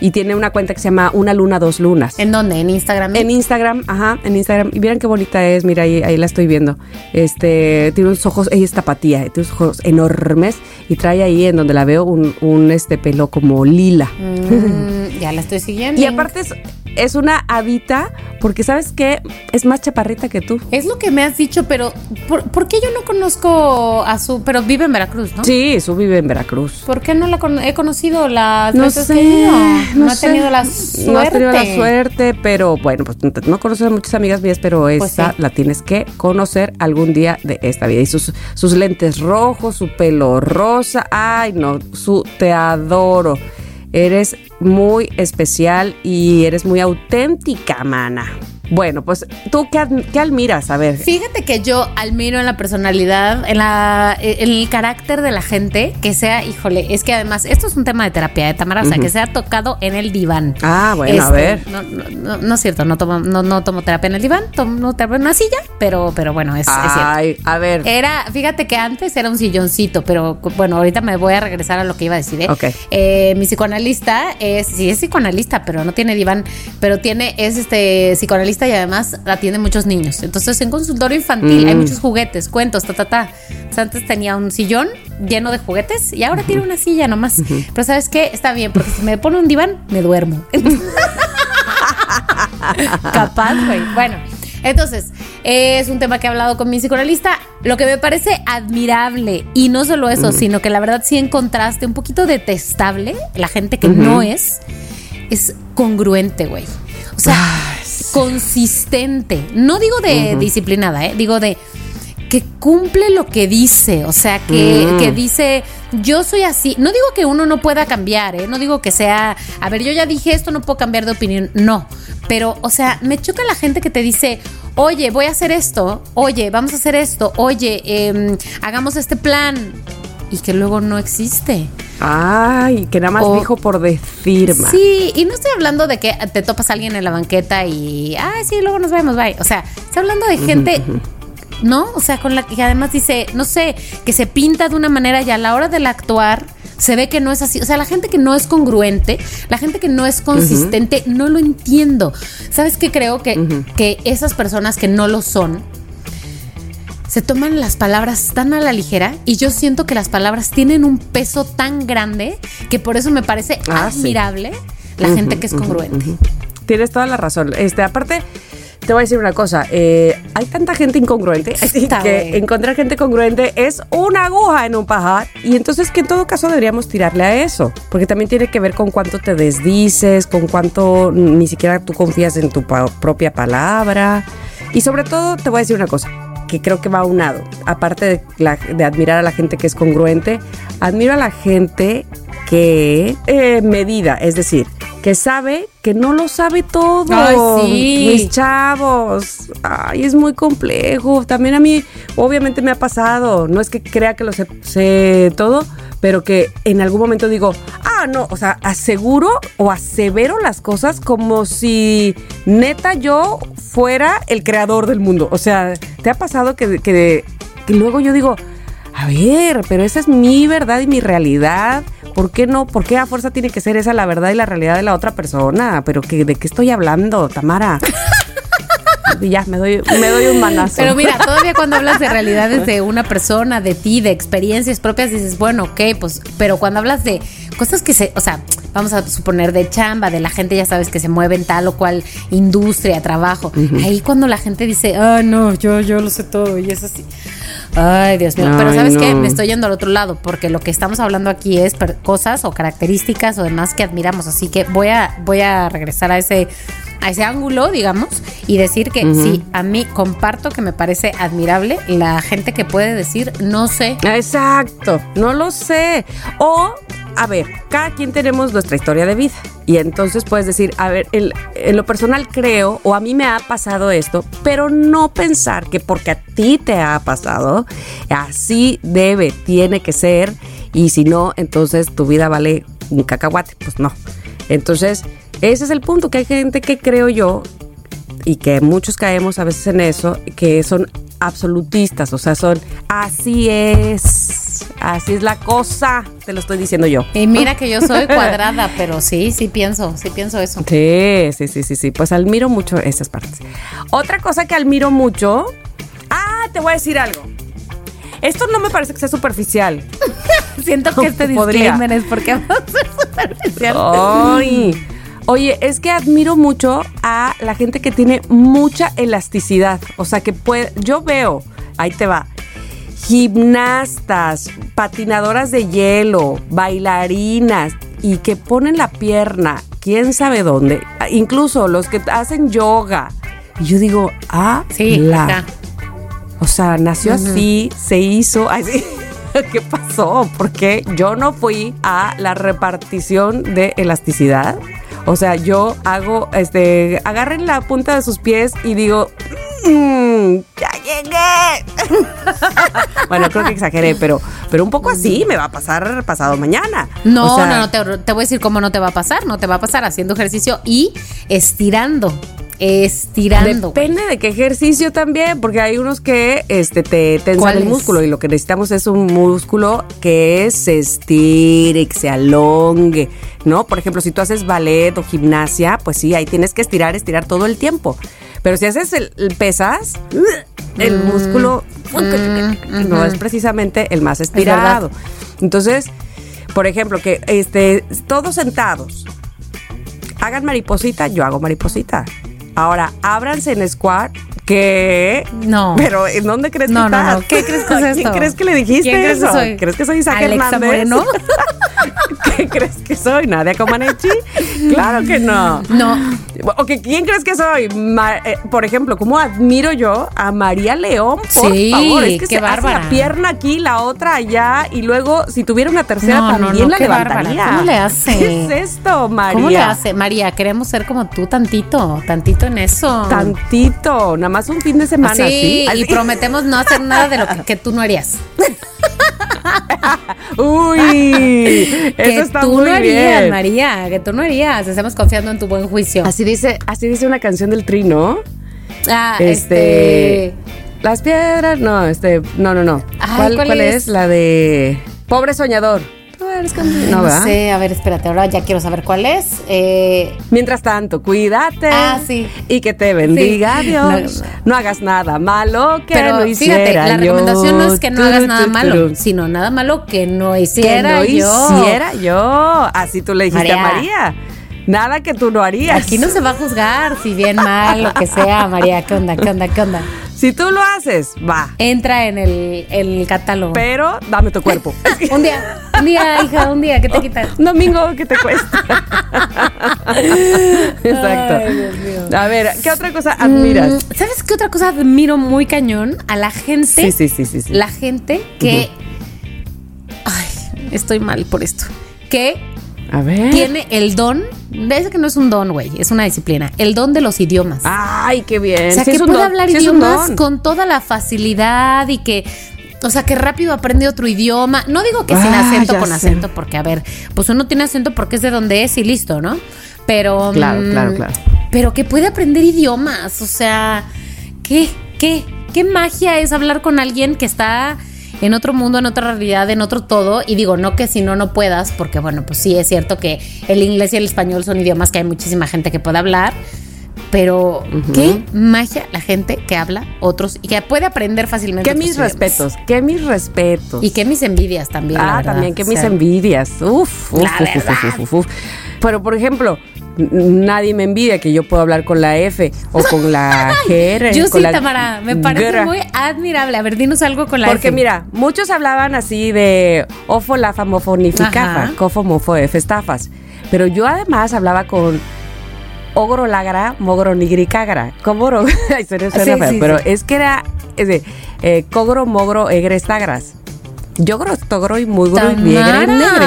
Speaker 2: y tiene una cuenta que se llama Una Luna, Dos Lunas.
Speaker 1: ¿En dónde? ¿En Instagram?
Speaker 2: En Instagram, ajá, en Instagram. Y miren qué bonita es, mira, ahí, ahí la estoy viendo. Este, tiene unos ojos, ella es tapatía, tiene unos ojos enormes y trae ahí en donde la veo un, un este pelo como lila.
Speaker 1: Mm, ya la estoy siguiendo.
Speaker 2: Y aparte es, es una habita porque sabes que es más chaparrita que tú.
Speaker 1: Es lo que me has dicho, pero ¿por, qué yo no conozco a su, pero vive en Veracruz, ¿no?
Speaker 2: Sí, su vive en Veracruz.
Speaker 1: ¿Por qué no la he conocido las
Speaker 2: no sé,
Speaker 1: No, ha tenido la suerte.
Speaker 2: No ha tenido la suerte, pero bueno, pues no conoces a muchas amigas mías, pero pues esa la tienes que conocer algún día de esta vida. Y sus, sus lentes rojos, su pelo rosa, ay no, su te adoro. Eres muy especial y eres muy auténtica, mana. Bueno, pues tú qué, qué, admiras, a ver.
Speaker 1: Fíjate que yo admiro en la personalidad, en, la, en el carácter de la gente, que sea, híjole, es que además, esto es un tema de terapia de Tamara, o sea, que sea tocado en el diván.
Speaker 2: Ah, bueno, a este, ver.
Speaker 1: No, no, no, es cierto, no tomo, no, no tomo terapia en el diván, tomo terapia en una silla, pero, pero bueno, es, Ay,
Speaker 2: a ver.
Speaker 1: Era, fíjate que antes era un silloncito, pero bueno, ahorita me voy a regresar a lo que iba a decir, ¿eh?
Speaker 2: Ok.
Speaker 1: Eh, mi psicoanalista es, sí es psicoanalista, pero no tiene diván, pero tiene, es este psicoanalista y además atiende muchos niños. Entonces en consultorio infantil hay mm. muchos juguetes, cuentos, ta, ta, ta. antes tenía un sillón lleno de juguetes y ahora tiene una silla nomás. Pero ¿sabes qué? Está bien, porque si me pone un diván, me duermo. Capaz, güey. Bueno. Entonces, es un tema que he hablado con mi psicoanalista. Lo que me parece admirable, y no solo eso, sino que la verdad sí en contraste, un poquito detestable, la gente que no es, es congruente, güey. O sea, consistente. No digo de disciplinada, ¿eh? digo de que cumple lo que dice, o sea, que, mm. que, dice, yo soy así. No digo que uno no pueda cambiar, ¿eh? no digo que sea, a ver, yo ya dije esto, no puedo cambiar de opinión, no. Pero, o sea, me choca la gente que te dice, oye, voy a hacer esto, oye, vamos a hacer esto, oye, em, hagamos este plan y que luego no existe.
Speaker 2: Ay, que nada más dijo por decir.
Speaker 1: Sí, y no estoy hablando de que te topas a alguien en la banqueta y, ay, sí, luego nos vemos, bye. O sea, estoy hablando de gente, ¿no? O sea, con la que además dice, no sé, que se pinta de una manera y a la hora del actuar se ve que no es así. O sea, la gente que no es congruente, la gente que no es consistente, no lo entiendo. ¿Sabes qué creo? Que, que esas personas que no lo son, se toman las palabras tan a la ligera y yo siento que las palabras tienen un peso tan grande que por eso me parece
Speaker 2: Ah, sí.
Speaker 1: admirable la gente que es congruente.
Speaker 2: Tienes toda la razón. Este, aparte, te voy a decir una cosa. eh, hay tanta gente incongruente
Speaker 1: Está,
Speaker 2: que
Speaker 1: güey.
Speaker 2: encontrar gente congruente es una aguja en un pajar. Y entonces que en todo caso deberíamos tirarle a eso. Porque también tiene que ver con cuánto te desdices, con cuánto ni siquiera tú confías en tu pa- propia palabra. Y sobre todo, te voy a decir una cosa que creo que va aunado. Aparte de, la- de admirar a la gente que es congruente, admiro a la gente que eh, medida, es decir, que sabe que no lo sabe todo.
Speaker 1: Ay, sí.
Speaker 2: Mis chavos. Ay, es muy complejo. También a mí, obviamente me ha pasado. No es que crea que lo sé, sé todo, pero que en algún momento digo, ah, no, o sea, aseguro o asevero las cosas como si neta yo fuera el creador del mundo. O sea, ¿te ha pasado que, que, que luego yo digo, a ver, pero esa es mi verdad y mi realidad. ¿Por qué no? ¿Por qué a fuerza tiene que ser esa la verdad y la realidad de la otra persona? Pero que, ¿de qué estoy hablando, Tamara? Y ya, me doy, me doy un manazo.
Speaker 1: Pero mira, todavía cuando hablas de realidades de una persona, de ti, de experiencias propias, dices, bueno, ok, pues, pero cuando hablas de cosas que se, o sea, vamos a suponer de chamba, de la gente, ya sabes, que se mueve en tal o cual industria, trabajo, ahí cuando la gente dice, ah, no, yo, yo lo sé todo y es así. Ay, Dios mío. Pero ¿sabes qué?
Speaker 2: no.
Speaker 1: Me estoy yendo al otro lado, porque lo que estamos hablando aquí es cosas o características o demás que admiramos. Así que voy a, voy a regresar a ese, a ese ángulo, digamos, y decir que sí, a mí comparto que me parece admirable la gente que puede decir no sé.
Speaker 2: Exacto, no lo sé. O, a ver, cada quien tenemos nuestra historia de vida. Y entonces puedes decir, a ver, el- en lo personal creo, o a mí me ha pasado esto, pero no pensar que porque a ti te ha pasado, así debe, tiene que ser. Y si no, entonces tu vida vale un cacahuate. Pues no. Entonces, ese es el punto, que hay gente que creo yo y que muchos caemos a veces en eso, que son absolutistas, o sea, son así es, así es la cosa, te lo estoy diciendo yo.
Speaker 1: Y mira que yo soy cuadrada, pero sí, sí pienso, sí pienso eso.
Speaker 2: Sí, sí, sí, sí, sí, pues admiro mucho esas partes. Otra cosa que admiro mucho, ah, te voy a decir algo. Esto no me parece que sea superficial.
Speaker 1: Siento que este
Speaker 2: Podría.
Speaker 1: disclaimer es porque vamos a ser superficial.
Speaker 2: Ay. Oye, es que admiro mucho a la gente que tiene mucha elasticidad. O sea, que puede. Yo veo, ahí te va. Gimnastas, patinadoras de hielo, bailarinas y que ponen la pierna, quién sabe dónde. Incluso los que hacen yoga. Y yo digo, ah,
Speaker 1: Sí,
Speaker 2: la. O sea, nació así, se hizo. Ay, sí. ¿Qué pasó? Porque yo no fui a la repartición de elasticidad. O sea, yo hago, este, agarren la punta de sus pies y digo, "Mm, ya llegué. bueno, creo que exageré, pero, pero un poco así me va a pasar pasado mañana.
Speaker 1: No,
Speaker 2: O sea,
Speaker 1: no, no, te, te voy a decir cómo no te va a pasar. No te va a pasar haciendo ejercicio y estirando. Estirando.
Speaker 2: Depende de qué ejercicio también, porque hay unos que este, te tensan el músculo y lo que necesitamos es un músculo que se estire, que se alongue, ¿no? Por ejemplo, si tú haces ballet o gimnasia, pues sí, ahí tienes que estirar, estirar todo el tiempo. Pero si haces el, el pesas, el
Speaker 1: Mm,
Speaker 2: músculo no es precisamente el más estirado. Entonces, por ejemplo, que este, todos sentados, hagan mariposita, yo hago mariposita. Ahora, ábranse en squat, que...
Speaker 1: No.
Speaker 2: Pero, ¿en dónde crees
Speaker 1: No,
Speaker 2: que
Speaker 1: no,
Speaker 2: estás?
Speaker 1: no. ¿Qué crees que es
Speaker 2: ¿A ¿Quién
Speaker 1: esto?
Speaker 2: crees que le dijiste
Speaker 1: ¿Quién crees que
Speaker 2: eso?
Speaker 1: soy?
Speaker 2: ¿Crees que soy Isaac
Speaker 1: ¿Alexa
Speaker 2: Hernández?
Speaker 1: Moreno?
Speaker 2: ¿Qué crees que soy? ¿Nadia Comaneci? claro que no.
Speaker 1: No.
Speaker 2: Ok, ¿quién crees que soy? Ma- eh, por ejemplo, ¿cómo admiro yo a María León? Por
Speaker 1: Sí,
Speaker 2: favor, es que
Speaker 1: qué
Speaker 2: se hace
Speaker 1: bárbara.
Speaker 2: la pierna aquí, la otra allá, y luego, si tuviera una tercera,
Speaker 1: No,
Speaker 2: también la
Speaker 1: qué bárbara.
Speaker 2: levantaría.
Speaker 1: ¿Cómo le hace?
Speaker 2: ¿Qué es esto, María?
Speaker 1: ¿Cómo le hace? María, queremos ser como tú tantito, tantito en eso.
Speaker 2: Tantito, nada más un fin de semana,
Speaker 1: Sí,
Speaker 2: ¿sí?
Speaker 1: y prometemos no hacer nada de lo que, que tú no harías.
Speaker 2: Uy,
Speaker 1: que
Speaker 2: eso está
Speaker 1: tú
Speaker 2: muy
Speaker 1: no harías,
Speaker 2: bien.
Speaker 1: María, que tú no harías. Estamos confiando en tu buen juicio.
Speaker 2: Así dice, así dice una canción del Trino.
Speaker 1: Ah,
Speaker 2: Este,
Speaker 1: este.
Speaker 2: Las piedras, no, este, no, no, no.
Speaker 1: Ay,
Speaker 2: ¿Cuál,
Speaker 1: ¿cuál
Speaker 2: cuál
Speaker 1: es?
Speaker 2: es? La de Pobre Soñador. Eres con...
Speaker 1: No, sé, a ver, espérate, ahora ya quiero saber cuál es. Eh,
Speaker 2: Mientras tanto, cuídate.
Speaker 1: Ah, sí.
Speaker 2: Y que te bendiga
Speaker 1: Sí.
Speaker 2: Dios. No, hagas nada malo que
Speaker 1: pero
Speaker 2: no hiciera
Speaker 1: fíjate, la
Speaker 2: yo.
Speaker 1: recomendación no es que no hagas nada malo, sino nada malo que no
Speaker 2: Que
Speaker 1: hiciera
Speaker 2: no
Speaker 1: yo.
Speaker 2: hiciera yo. Así tú le dijiste a
Speaker 1: María.
Speaker 2: María. Nada que tú no harías.
Speaker 1: Aquí no se va a juzgar si bien mal, lo que sea, María. ¿Qué onda? ¿Qué onda? ¿Qué onda?
Speaker 2: Si tú lo haces, va.
Speaker 1: Entra en el, el catálogo.
Speaker 2: Pero dame tu cuerpo.
Speaker 1: un día, un día, hija, un día, ¿qué te quitas?
Speaker 2: Un domingo que te cuesta. Exacto.
Speaker 1: Ay, Dios mío.
Speaker 2: A ver, ¿qué otra cosa admiras?
Speaker 1: Mm, ¿Sabes qué otra cosa admiro muy cañón? A la gente.
Speaker 2: Sí, sí, sí, sí. sí.
Speaker 1: La gente que. Ay, estoy mal por esto. Que
Speaker 2: A ver.
Speaker 1: tiene el don. Es que no es un don, güey, es una disciplina. El don de los idiomas.
Speaker 2: Ay, qué bien.
Speaker 1: o sea,
Speaker 2: Sí
Speaker 1: que puede
Speaker 2: don,
Speaker 1: hablar
Speaker 2: sí
Speaker 1: idiomas con toda la facilidad y que. O sea, que rápido aprende otro idioma. No digo que sin
Speaker 2: Ah,
Speaker 1: acento, con
Speaker 2: sé.
Speaker 1: acento, porque, a ver, pues uno tiene acento porque es de donde es y listo, ¿no? Pero.
Speaker 2: Claro,
Speaker 1: mm,
Speaker 2: claro, claro.
Speaker 1: Pero que puede aprender idiomas. O sea, ¿qué? ¿Qué? ¿Qué magia es hablar con alguien que está en otro mundo, en otra realidad, en otro todo? Y digo, no que si no, no puedas, porque bueno, pues sí es cierto que el inglés y el español son idiomas que hay muchísima gente que puede hablar. Pero qué magia la gente que habla otros y que puede aprender fácilmente.
Speaker 2: Que mis
Speaker 1: idiomas.
Speaker 2: respetos, que mis respetos.
Speaker 1: Y que mis envidias también.
Speaker 2: ah, también que
Speaker 1: O
Speaker 2: mis
Speaker 1: sea,
Speaker 2: envidias. Uf, uf,
Speaker 1: La
Speaker 2: uf, uf, uf, uf, uf. Pero por ejemplo, nadie me envidia que yo puedo hablar con la F o con la GR.
Speaker 1: Yo sí, Tamara, me parece muy admirable. A ver, dinos algo con la
Speaker 2: Porque
Speaker 1: F.
Speaker 2: mira, muchos hablaban así de ofo la famofonificafa,
Speaker 1: Ajá.
Speaker 2: cofo mofo F estafas. Pero yo además hablaba con ogro lagra, mogro nigricagra. ¿Cómo? ro- Ay, suena, suena
Speaker 1: Sí,
Speaker 2: feo,
Speaker 1: sí,
Speaker 2: pero
Speaker 1: sí.
Speaker 2: es que era es de, eh, cogro, mogro, egres tagras. Yogro, togro y mugro y viegre y negre.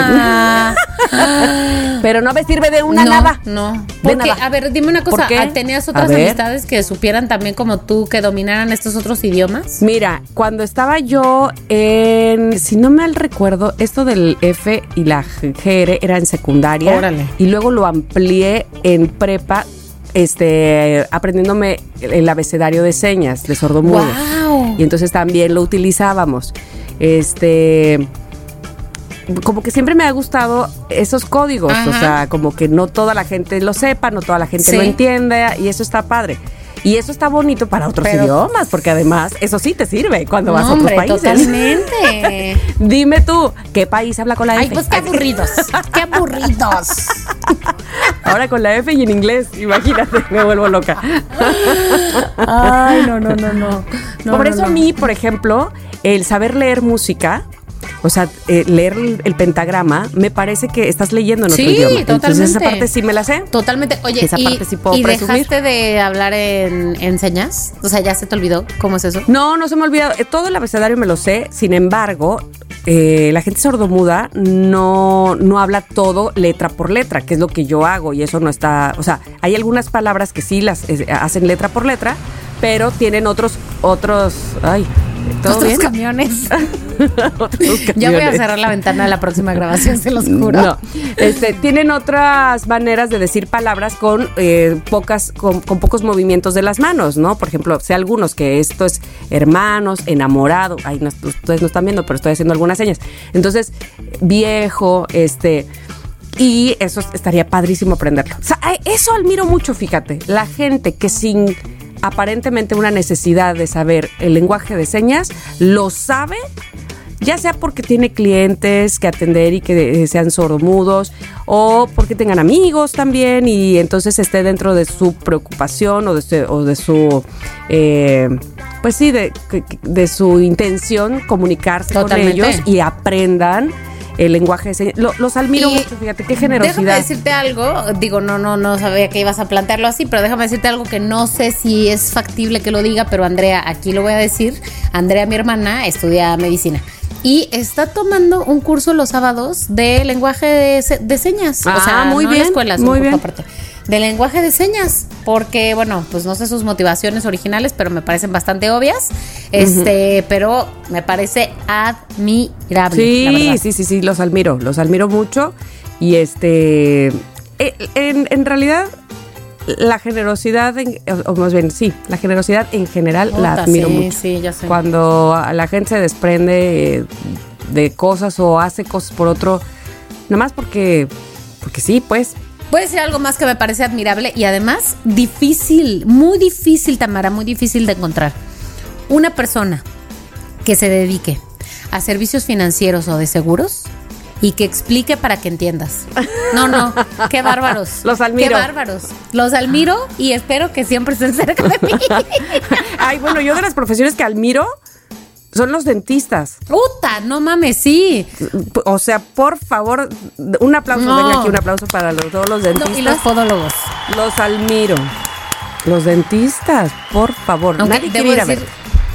Speaker 2: Pero no me sirve de una
Speaker 1: no,
Speaker 2: nada.
Speaker 1: No. Porque,
Speaker 2: nada.
Speaker 1: a ver, dime una cosa.
Speaker 2: ¿Por qué?
Speaker 1: ¿ah, ¿Tenías otras amistades que supieran también como tú que dominaran estos otros idiomas?
Speaker 2: Mira, cuando estaba yo en, si no mal recuerdo, esto del F y la GR era en secundaria.
Speaker 1: Órale.
Speaker 2: Y luego lo amplié en prepa, este, aprendiéndome el abecedario de señas de sordomudos.
Speaker 1: ¡Wow!
Speaker 2: Y entonces también lo utilizábamos. Este como que siempre me ha gustado esos códigos, o sea, como que no toda la gente lo sepa, no toda la gente
Speaker 1: Sí.
Speaker 2: lo entienda y eso está padre. Y eso está bonito para otros
Speaker 1: Pero-
Speaker 2: idiomas, porque además eso sí te sirve cuando vas a otros
Speaker 1: hombre,
Speaker 2: países.
Speaker 1: totalmente.
Speaker 2: Dime tú, ¿qué país habla con la
Speaker 1: Ay,
Speaker 2: F?
Speaker 1: pues qué aburridos. Qué aburridos.
Speaker 2: Ahora con la F y en inglés, imagínate, me vuelvo loca.
Speaker 1: Ay, no, no, no, no. No,
Speaker 2: por eso
Speaker 1: no.
Speaker 2: a mí, por ejemplo, el saber leer música, o sea, eh, leer el, el pentagrama, me parece que estás leyendo en otro
Speaker 1: Sí,
Speaker 2: idioma. Entonces esa
Speaker 1: totalmente.
Speaker 2: parte sí me la sé.
Speaker 1: Totalmente. Oye,
Speaker 2: Esa
Speaker 1: ¿y,
Speaker 2: parte sí puedo
Speaker 1: ¿y
Speaker 2: presumir.
Speaker 1: dejaste de hablar en, en señas? O sea, ¿ya se te olvidó cómo es eso?
Speaker 2: No, no se me ha olvidado. Eh, Todo el abecedario me lo sé. Sin embargo, eh, la gente sordomuda no, no habla todo letra por letra, que es lo que yo hago. Y eso no está. O sea, hay algunas palabras que sí las eh, hacen letra por letra, pero tienen otros. otros Ay, ¿todo
Speaker 1: Otros
Speaker 2: bien?
Speaker 1: camiones.
Speaker 2: Otros
Speaker 1: Ya voy a
Speaker 2: camiones.
Speaker 1: cerrar la ventana de la próxima grabación, se los juro.
Speaker 2: No, este, tienen otras maneras de decir palabras con eh, pocas, con, con pocos movimientos de las manos, ¿no? Por ejemplo, sé algunos que esto es hermanos, enamorado, ay, no, ustedes no están viendo, pero estoy haciendo algunas señas. Entonces, viejo, este. Y eso estaría padrísimo aprenderlo. O sea, eso admiro mucho, fíjate. La gente que sin aparentemente una necesidad de saber el lenguaje de señas, lo sabe ya sea porque tiene clientes que atender y que eh, sean sordomudos o porque tengan amigos también y entonces esté dentro de su preocupación o de su, o de su eh, pues sí, de, de su intención comunicarse
Speaker 1: Totalmente.
Speaker 2: con ellos y aprendan el lenguaje de señas. Lo- los admiro
Speaker 1: Y
Speaker 2: mucho, fíjate, qué
Speaker 1: Déjame
Speaker 2: generosidad.
Speaker 1: decirte algo, digo, no, no, no sabía que ibas a plantearlo así, pero déjame decirte algo que no sé si es factible que lo diga, pero Andrea, aquí lo voy a decir. Andrea, mi hermana, estudia medicina. Y está tomando un curso los sábados de lenguaje de, se- de señas. o
Speaker 2: Ah,
Speaker 1: sea,
Speaker 2: muy
Speaker 1: no en la
Speaker 2: bien,
Speaker 1: escuela, un
Speaker 2: muy bien.
Speaker 1: aparte. De lenguaje de señas. Porque, bueno, pues no sé sus motivaciones originales, pero me parecen bastante obvias. Este, pero me parece admirable.
Speaker 2: Sí, sí, sí, sí, los admiro, los admiro mucho. Y este, eh, en, en realidad, la generosidad, en- o más bien, sí, la generosidad en general la admiro
Speaker 1: sí,
Speaker 2: mucho.
Speaker 1: Sí, ya sé.
Speaker 2: Cuando la gente se desprende de cosas o hace cosas por otro nada más porque, porque sí, pues.
Speaker 1: Voy a decir algo más que me parece admirable y además difícil, muy difícil, Tamara, muy difícil de encontrar. Una persona que se dedique a servicios financieros o de seguros y que explique para que entiendas. No, no, qué bárbaros.
Speaker 2: Los admiro.
Speaker 1: Qué bárbaros. Los admiro y espero que siempre estén cerca de mí.
Speaker 2: Ay, bueno, yo de las profesiones que admiro son los dentistas.
Speaker 1: Puta, no mames, sí.
Speaker 2: O sea, por favor, un aplauso,
Speaker 1: No.
Speaker 2: venga aquí, un aplauso para los- todos los dentistas.
Speaker 1: y los podólogos.
Speaker 2: Los admiro. Los dentistas, por favor.
Speaker 1: Aunque
Speaker 2: Nadie
Speaker 1: debo
Speaker 2: a
Speaker 1: decir
Speaker 2: ver.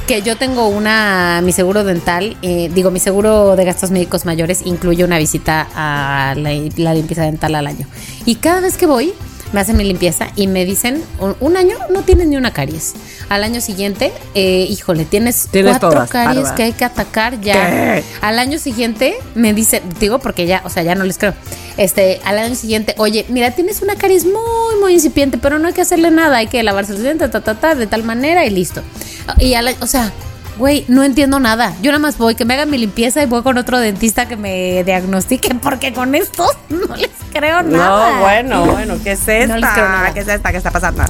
Speaker 1: que yo tengo una, mi seguro dental, eh, digo, mi seguro de gastos médicos mayores incluye una visita a la, la limpieza dental al año. Y cada vez que voy, me hacen mi limpieza y me dicen, un, un año no tienes ni una caries. Al año siguiente, eh, híjole, tienes,
Speaker 2: Tienes
Speaker 1: cuatro
Speaker 2: todas,
Speaker 1: caries que hay que atacar ya.
Speaker 2: ¿Qué?
Speaker 1: Al año siguiente me dicen, digo porque ya, o sea, ya no les creo. Este, al año siguiente, oye, mira, tienes una caries muy, muy incipiente, pero no hay que hacerle nada, hay que lavarse los dientes, ta, ta, ta, de tal manera y listo. Y al, o sea, güey, no entiendo nada. Yo nada más voy, que me hagan mi limpieza y voy con otro dentista que me diagnostique, porque con estos no les creo nada.
Speaker 2: No, bueno, bueno, ¿qué es esta?
Speaker 1: No les creo nada.
Speaker 2: ¿Qué es esta? ¿Qué está pasando?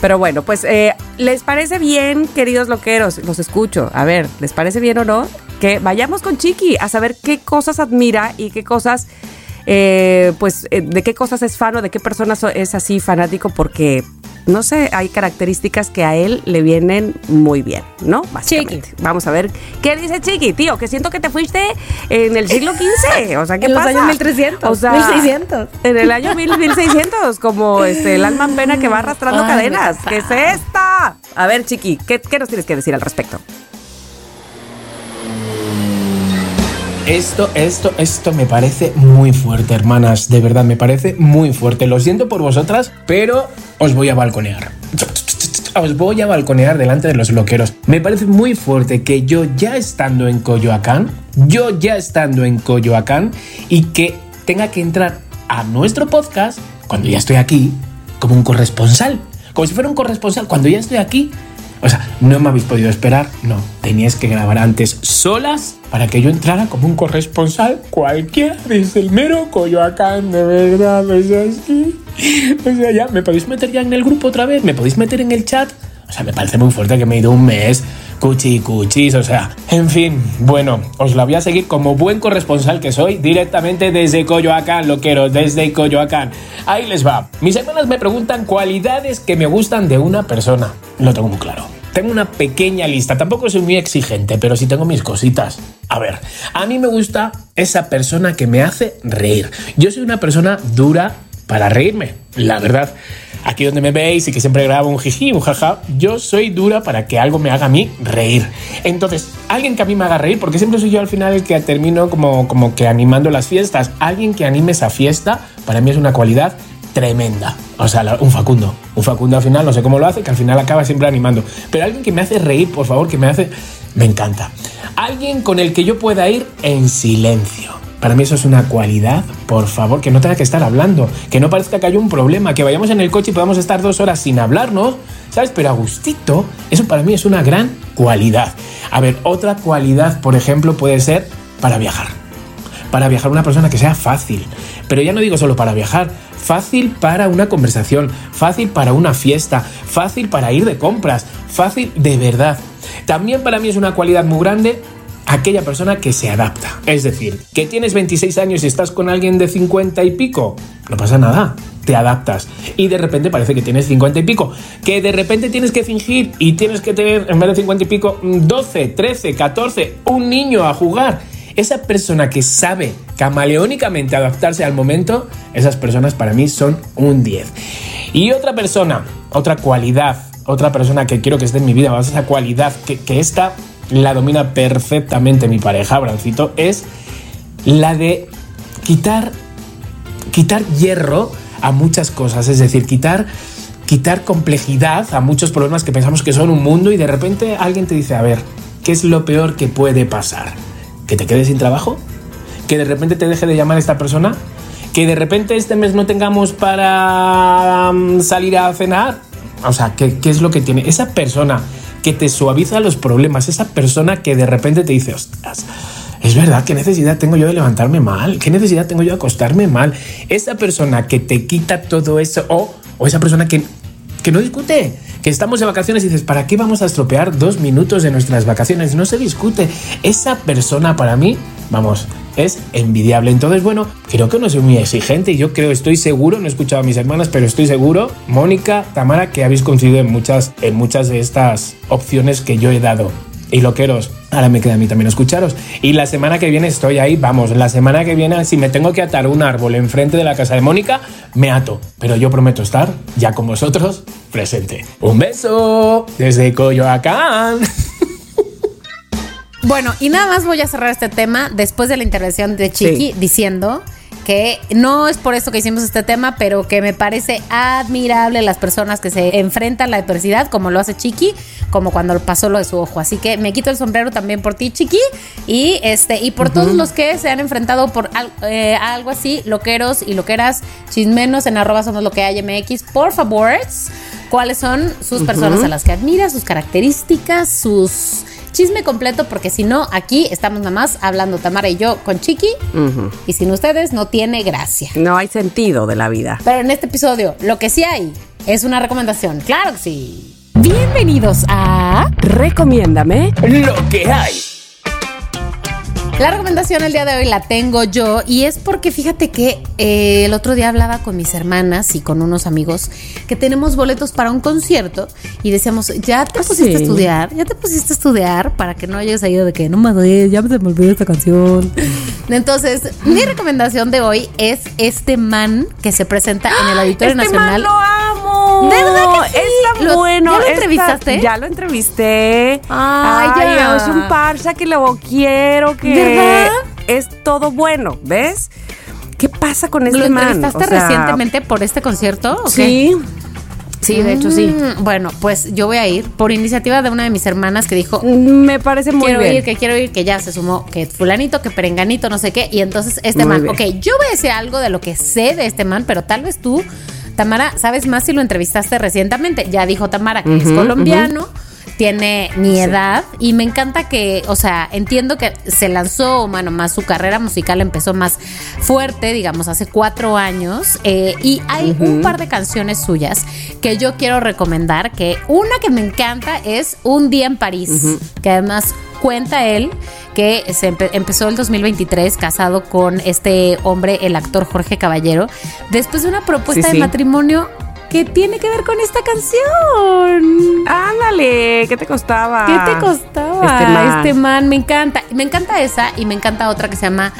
Speaker 2: Pero bueno, pues, eh, ¿les parece bien, queridos loqueros? Los escucho. A ver, ¿les parece bien o no? Que vayamos con Chiqui a saber qué cosas admira y qué cosas, eh, pues, eh, de qué cosas es fan o de qué personas so- es así fanático, porque, no sé, hay características que a él le vienen muy bien, ¿no? Básicamente. Vamos a ver qué dice Chiqui, tío, que siento que te fuiste en el siglo XV. O sea, ¿qué
Speaker 1: En los
Speaker 2: pasa?
Speaker 1: años 1300,
Speaker 2: O sea,
Speaker 1: 1600.
Speaker 2: en el año 1000, 1600, como este, el alma en pena que va arrastrando
Speaker 1: Ay,
Speaker 2: cadenas. ¿Qué es esta? A ver, Chiqui, ¿qué, qué nos tienes que decir al respecto?
Speaker 3: Esto, esto, esto me parece muy fuerte, hermanas. De verdad, me parece muy fuerte. Lo siento por vosotras, pero os voy a balconear. Os voy a balconear delante de los loqueros. Me parece muy fuerte que yo ya estando en Coyoacán, yo ya estando en Coyoacán, y que tenga que entrar a nuestro podcast, cuando ya estoy aquí, como un corresponsal. Como si fuera un corresponsal, cuando ya estoy aquí. O sea, no me habéis podido esperar, no. Teníais que grabar antes solas para que yo entrara como un corresponsal cualquiera desde el mero Coyoacán, de verdad. Es que- O sea, ya, ¿me podéis meter ya en el grupo otra vez? ¿Me podéis meter en el chat? O sea, me parece muy fuerte que me he ido un mes cuchi cuchis, o sea, en fin, bueno, os la voy a seguir como buen corresponsal que soy, directamente desde Coyoacán, loqueros, desde Coyoacán. Ahí les va. Mis hermanas me preguntan cualidades que me gustan de una persona. Lo tengo muy claro. Tengo una pequeña lista, tampoco soy muy exigente, pero sí tengo mis cositas. A ver, a mí me gusta esa persona que me hace reír. Yo soy una persona dura para reírme, la verdad. Aquí donde me veis y que siempre grabo un jiji, un jaja, yo soy dura para que algo me haga a mí reír. Entonces, alguien que a mí me haga reír, porque siempre soy yo al final el que termino como, como que animando las fiestas, alguien que anime esa fiesta, para mí es una cualidad tremenda. O sea, un Facundo. Un Facundo al final, no sé cómo lo hace, que al final acaba siempre animando. Pero alguien que me hace reír, por favor, que me hace... Me encanta. Alguien con el que yo pueda ir en silencio. Para mí eso es una cualidad, por favor, que no tenga que estar hablando, que no parezca que haya un problema, que vayamos en el coche y podamos estar dos horas sin hablarnos, ¿sabes? Pero a gustito, eso para mí es una gran cualidad. A ver, otra cualidad, por ejemplo, puede ser para viajar para viajar una persona que sea fácil. Pero ya no digo solo para viajar, fácil para una conversación, fácil para una fiesta, fácil para ir de compras, fácil de verdad. También para mí es una cualidad muy grande aquella persona que se adapta. Es decir, que tienes 26 años y estás con alguien de 50 y pico, no pasa nada. Te adaptas y de repente parece que tienes 50 y pico. Que de repente tienes que fingir y tienes que tener, en vez de 50 y pico, 12, 13, 14, un niño a jugar esa persona que sabe camaleónicamente adaptarse al momento, esas personas para mí son un 10. Y otra persona, otra cualidad, otra persona que quiero que esté en mi vida, esa cualidad que, que esta la domina perfectamente mi pareja, Brancito, es la de quitar, quitar hierro a muchas cosas, es decir, quitar quitar complejidad a muchos problemas que pensamos que son un mundo y de repente alguien te dice, a ver, ¿qué es lo peor que puede pasar? ¿Que te quedes sin trabajo? ¿Que de repente te deje de llamar esta persona? ¿Que de repente este mes no tengamos para mm, salir a cenar? O sea, ¿qué, qué es lo que tiene? Esa persona que te suaviza los problemas, esa persona que de repente te dice, ostras, es verdad, ¿qué necesidad tengo yo de levantarme mal? ¿Qué necesidad tengo yo de acostarme mal? Esa persona que te quita todo eso o, o esa persona que, que no discute, que estamos de vacaciones y dices, ¿para qué vamos a estropear dos minutos de nuestras vacaciones? No se discute. Esa persona para mí, vamos, es envidiable. Entonces, bueno, creo que no soy muy exigente y yo creo, estoy seguro, no he escuchado a mis hermanas, pero estoy seguro, Mónica, Tamara, que habéis coincidido en muchas, en muchas de estas opciones que yo he dado. Y loqueros, ahora me queda a mí también escucharos. Y la semana que viene estoy ahí, vamos, la semana que viene, si me tengo que atar un árbol enfrente de la casa de Mónica, me ato. Pero yo prometo estar, ya con vosotros, presente. Un beso desde Coyoacán.
Speaker 1: Bueno, y nada más voy a cerrar este tema después de la intervención de Chiqui
Speaker 2: Sí.
Speaker 1: diciendo que no es por eso que hicimos este tema, pero que me parece admirable las personas que se enfrentan a la adversidad, como lo hace Chiqui, como cuando pasó lo de su ojo. Así que me quito el sombrero también por ti, Chiqui, y este y por todos los que se han enfrentado por al- eh, algo así, loqueros y loqueras, chismenos en arroba somos lo que hay MX, por favor, cuáles son sus personas a las que admira, sus características, sus chisme completo, porque si no, aquí estamos nada más hablando Tamara y yo con Chiqui, y sin ustedes no tiene gracia.
Speaker 2: No hay sentido de la vida.
Speaker 1: Pero en este episodio, lo que sí hay es una recomendación. Claro que sí. Bienvenidos a.
Speaker 2: Recomiéndame.
Speaker 3: Lo que hay.
Speaker 1: La recomendación el día de hoy la tengo yo y es porque fíjate que eh, el otro día hablaba con mis hermanas y con unos amigos que tenemos boletos para un concierto y decíamos, ya te pusiste a estudiar, ya te pusiste a estudiar para que no hayas ido de que no me doy, ya se me olvidó esta canción. Entonces, mi recomendación de hoy es este man que se presenta en el Auditorio
Speaker 2: Este
Speaker 1: Nacional.
Speaker 2: man lo amo.
Speaker 1: ¿De verdad que sí?
Speaker 2: Está
Speaker 1: Lo-
Speaker 2: bueno.
Speaker 1: ¿ya lo entrevistaste?
Speaker 2: Ya lo entrevisté.
Speaker 1: Ay, ya.
Speaker 2: Es un parcha que lo quiero, que
Speaker 1: ¿Verdad?
Speaker 2: es todo bueno, ¿ves? ¿Qué pasa con este
Speaker 1: ¿Lo
Speaker 2: man?
Speaker 1: entrevistaste
Speaker 2: O sea,
Speaker 1: recientemente por este concierto? o qué?
Speaker 2: Sí. Sí, de hecho sí.
Speaker 1: Mm, Bueno, pues yo voy a ir por iniciativa de una de mis hermanas que dijo,
Speaker 2: Me parece muy
Speaker 1: quiero
Speaker 2: bien.
Speaker 1: ir, que quiero ir, que ya se sumó, que fulanito, que perenganito, no sé qué. Y entonces este
Speaker 2: Muy
Speaker 1: man,
Speaker 2: bien.
Speaker 1: ok, yo voy a decir algo de lo que sé de este man, pero tal vez tú, Tamara, sabes más si lo entrevistaste recientemente. Ya dijo Tamara que es colombiano. Tiene mi edad y me encanta que, o sea, entiendo que se lanzó, bueno, más su carrera musical empezó más fuerte, digamos, hace cuatro años. eh, y hay un par de canciones suyas que yo quiero recomendar, que una que me encanta es Un día en París, que además cuenta él que se empe- empezó el 2023 casado con este hombre, el actor Jorge Caballero, después de una propuesta
Speaker 2: Sí,
Speaker 1: de
Speaker 2: sí.
Speaker 1: matrimonio que tiene que ver con esta canción.
Speaker 2: Ándale, ¿qué te costaba?
Speaker 1: ¿Qué te costaba?
Speaker 2: Este man.
Speaker 1: Este man, me encanta. Me encanta esa y me encanta otra que se llama.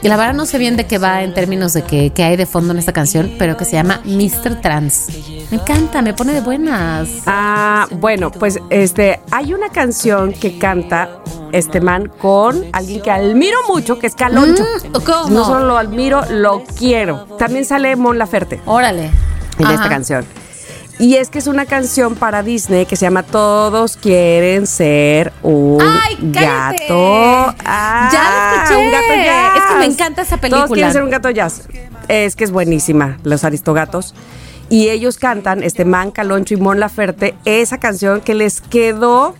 Speaker 1: Y la verdad no sé bien de qué va en términos de qué, hay de fondo en esta canción, pero que se llama Mr. Trans. Me encanta, me pone de buenas.
Speaker 2: Ah, bueno, pues este, hay una canción que canta este man con alguien que admiro mucho, que es Caloncho.
Speaker 1: Mm, ¿cómo?
Speaker 2: No solo lo admiro, lo quiero. También sale Mon Laferte
Speaker 1: Órale.
Speaker 2: en
Speaker 1: Ajá.
Speaker 2: esta canción. Y es que es una canción para Disney que se llama Todos quieren ser un gato. Ah,
Speaker 1: Ya la escuché.
Speaker 2: Un gato jazz.
Speaker 1: Es que me encanta esa película.
Speaker 2: Todos quieren ser un gato jazz. Es que es buenísima, Los Aristogatos. Y ellos cantan, este man, Caloncho y Mon Laferte, esa canción que les quedó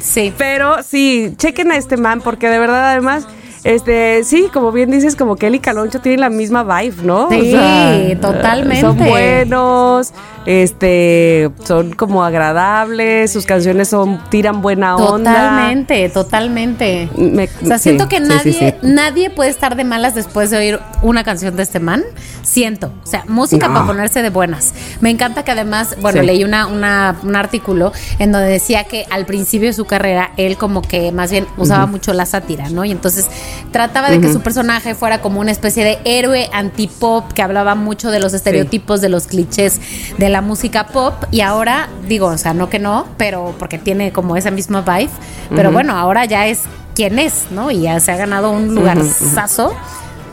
Speaker 1: Sí.
Speaker 2: pero sí, chequen a este man porque de verdad además, este, sí, como bien dices, como que él y Caloncho tienen la misma vibe, ¿no?
Speaker 1: Sí, totalmente.
Speaker 2: Son buenos, este, son como agradables, sus canciones son tiran buena onda.
Speaker 1: Totalmente, totalmente.
Speaker 2: Me-
Speaker 1: o sea,
Speaker 2: sí,
Speaker 1: siento que
Speaker 2: sí,
Speaker 1: nadie,
Speaker 2: sí, sí.
Speaker 1: nadie puede estar de malas después de oír una canción de este man. Siento. O sea, música
Speaker 2: No.
Speaker 1: para ponerse de buenas. Me encanta que además, bueno,
Speaker 2: Sí.
Speaker 1: leí una, una- un artículo en donde decía que al principio de su carrera, él como que más bien usaba mucho la sátira, ¿no? Y entonces trataba de que su personaje fuera como una especie de héroe antipop que hablaba mucho de los estereotipos, de los clichés de la música pop. Y ahora, digo, o sea, no que no, pero porque tiene como esa misma vibe. Pero bueno, ahora ya es quien es, ¿no? Y ya se ha ganado un lugar sazo.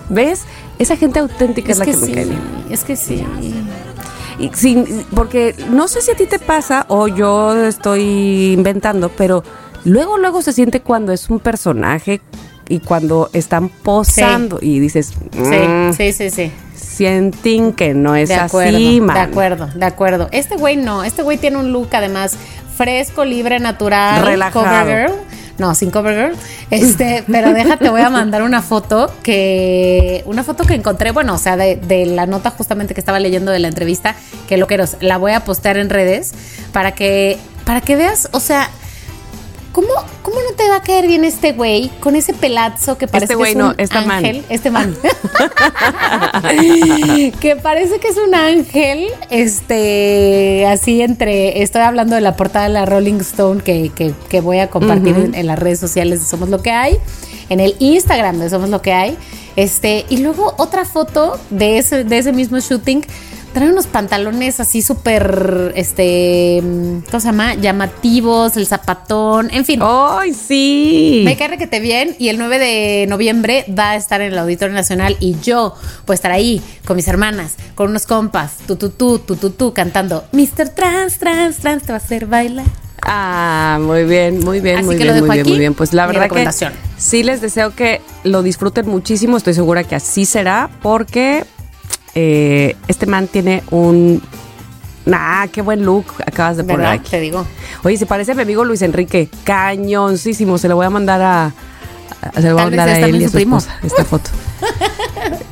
Speaker 2: ¿Ves? Esa gente auténtica es, la que, me
Speaker 1: sí,
Speaker 2: cae bien.
Speaker 1: es que sí.
Speaker 2: Y sin- porque no sé si a ti te pasa o yo estoy inventando, pero luego, luego se siente cuando es un personaje y cuando están posando y dices, "Mm,
Speaker 1: Sí, sí, sí, sí.
Speaker 2: sienten que no es
Speaker 1: De acuerdo,
Speaker 2: así, man.
Speaker 1: de acuerdo, de acuerdo. Este güey no, este güey tiene un look además fresco, libre, natural,
Speaker 2: Relajado.
Speaker 1: cover girl. No, sin Covergirl. Este, pero déjate, voy a mandar una foto que. Una foto que encontré, bueno, o sea, de, de la nota justamente que estaba leyendo de la entrevista, que lo quiero, la voy a postear en redes para que. Para que veas, o sea, ¿Cómo, ¿Cómo no te va a caer bien este güey con ese pelazo que parece
Speaker 2: Este
Speaker 1: que es
Speaker 2: no,
Speaker 1: un
Speaker 2: esta man.
Speaker 1: ángel? Este man. que parece que es un ángel, este, así entre, estoy hablando de la portada de la Rolling Stone que, que- que voy a compartir en, en las redes sociales de Somos Lo Que Hay, en el Instagram de Somos Lo Que Hay, este, y luego otra foto de ese, de ese mismo shooting. Trae unos pantalones así súper, este, ¿cómo se llama? Llamativos, el zapatón, en fin.
Speaker 2: ¡Ay, sí!
Speaker 1: Me cae te bien y el 9 de noviembre va a estar en el Auditorio Nacional y yo voy a estar ahí con mis hermanas, con unos compas, tu tu tu tu tu tu cantando Mr. Trans, Trans, Trans te va a hacer bailar.
Speaker 2: Ah, muy bien, muy bien,
Speaker 1: Así
Speaker 2: muy
Speaker 1: que
Speaker 2: bien, muy bien, muy bien. Pues la verdad que
Speaker 1: recomendación.
Speaker 2: sí les deseo que lo disfruten muchísimo. Estoy segura que así será porque eh, este man tiene un... Ah, qué buen look acabas de poner aquí.
Speaker 1: Te digo.
Speaker 2: Oye, se parece a mi amigo Luis Enrique. Cañoncísimo. Se lo voy a mandar a... a- se lo voy a mandar a él y a
Speaker 1: su
Speaker 2: su
Speaker 1: primo.
Speaker 2: esposa esta foto.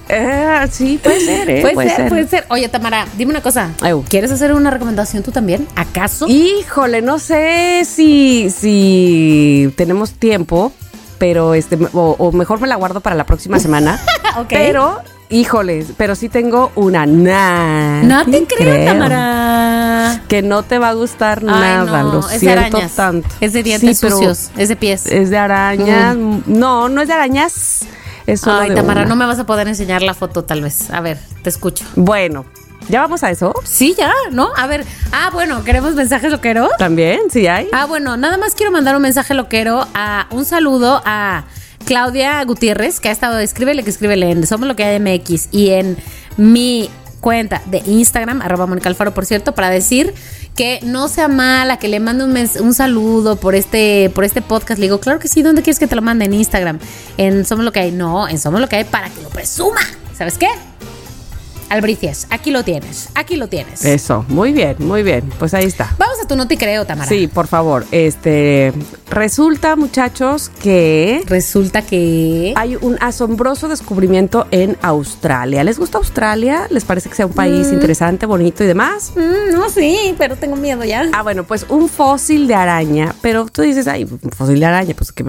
Speaker 2: Eh, sí, puede ser, ¿eh?
Speaker 1: puede, ser, puede ser. Oye, Tamara, dime una cosa. ¿Quieres hacer una recomendación tú también? ¿Acaso?
Speaker 2: Híjole, no sé si, si tenemos tiempo, pero este, o, o mejor me la guardo para la próxima semana.
Speaker 1: Ok.
Speaker 2: Pero, híjole, pero sí tengo una nada.
Speaker 1: no te creo, Tamara.
Speaker 2: Que no te va a gustar
Speaker 1: Ay,
Speaker 2: nada,
Speaker 1: no,
Speaker 2: lo
Speaker 1: es de
Speaker 2: siento
Speaker 1: arañas.
Speaker 2: tanto.
Speaker 1: Es de dientes
Speaker 2: Sí,
Speaker 1: sucios, es de pies.
Speaker 2: Es de arañas. No, no es de arañas. Es solo
Speaker 1: Ay,
Speaker 2: de
Speaker 1: Tamara,
Speaker 2: una.
Speaker 1: no me vas a poder enseñar la foto tal vez. A ver, te escucho.
Speaker 2: Bueno, ¿ya vamos a eso?
Speaker 1: Sí, ya, ¿no? A ver, ah, bueno, ¿queremos mensajes loqueros?
Speaker 2: ¿También? ¿Sí hay?
Speaker 1: Ah, bueno, nada más quiero mandar un mensaje loquero a un saludo a Claudia Gutiérrez, que ha estado, escríbele que escríbele en Somos lo que hay MX y en mi cuenta de Instagram, arroba Mónica Alfaro, por cierto, para decir que no sea mala, que le mande un, mens- un saludo por este, por este podcast. Le digo, claro que sí, ¿dónde quieres que te lo mande? En Instagram. En Somos lo que hay. No, en Somos lo que hay para que lo presuma. ¿Sabes qué? Albricias, aquí lo tienes, aquí lo tienes.
Speaker 2: Eso, muy bien, muy bien. Pues ahí está.
Speaker 1: Vamos a tu noti creo, Tamara.
Speaker 2: Sí, por favor. Este resulta, muchachos, que
Speaker 1: Resulta que...
Speaker 2: hay un asombroso descubrimiento en Australia. ¿Les gusta Australia? ¿Les parece que sea un país interesante, bonito y demás?
Speaker 1: Mm, no, sí, pero tengo miedo ya.
Speaker 2: Ah, bueno, pues un fósil de araña, pero tú dices, ay, un fósil de araña, pues que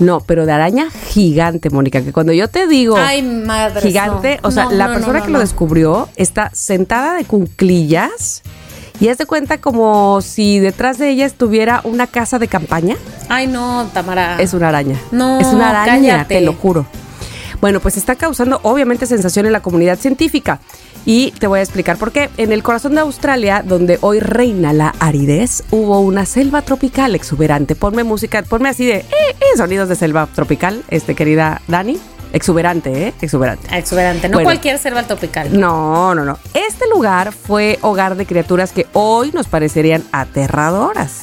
Speaker 2: no, pero de araña gigante, Mónica, que cuando yo te digo
Speaker 1: Ay, madre.
Speaker 2: gigante, o sea, la persona que lo descubrió está sentada de cunclillas y haz de cuenta como si detrás de ella estuviera una casa de campaña.
Speaker 1: Ay, no, Tamara.
Speaker 2: Es una araña.
Speaker 1: No,
Speaker 2: es una araña,
Speaker 1: cállate.
Speaker 2: te lo juro. Bueno, pues está causando obviamente sensación en la comunidad científica. Y te voy a explicar por qué. En el corazón de Australia, donde hoy reina la aridez, hubo una selva tropical exuberante. Ponme música, ponme así de eh, eh, sonidos de selva tropical, este querida Dani. Exuberante, ¿eh? Exuberante.
Speaker 1: Exuberante. No
Speaker 2: Bueno.
Speaker 1: cualquier selva tropical.
Speaker 2: No, no, no. Este lugar fue hogar de criaturas que hoy nos parecerían aterradoras,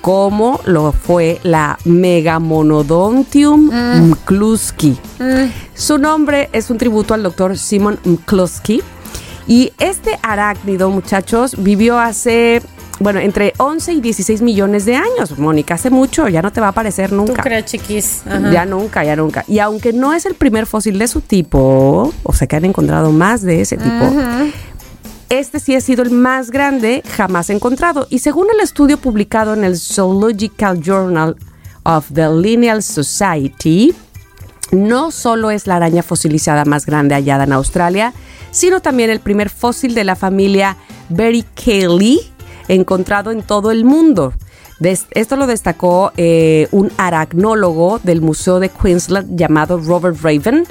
Speaker 2: como lo fue la Megamonodontium mccluskey.
Speaker 1: Mm,
Speaker 2: Su nombre es un tributo al doctor Simon mccluskey. Y este arácnido, muchachos, vivió hace, bueno, entre 11 y 16 millones de años, Mónica. Hace mucho, ya no te va a aparecer
Speaker 1: Tú
Speaker 2: nunca.
Speaker 1: crees, chiquis. Ajá.
Speaker 2: Ya nunca, ya nunca. Y aunque no es el primer fósil de su tipo, o sea que han encontrado más de ese tipo, este sí ha sido el más grande jamás encontrado. Y según el estudio publicado en el Zoological Journal of the Lineal Society, no solo es la araña fosilizada más grande hallada en Australia, sino también el primer fósil de la familia Berichelli encontrado en todo el mundo. Des- esto lo destacó eh, un aracnólogo del Museo de Queensland llamado Robert Raven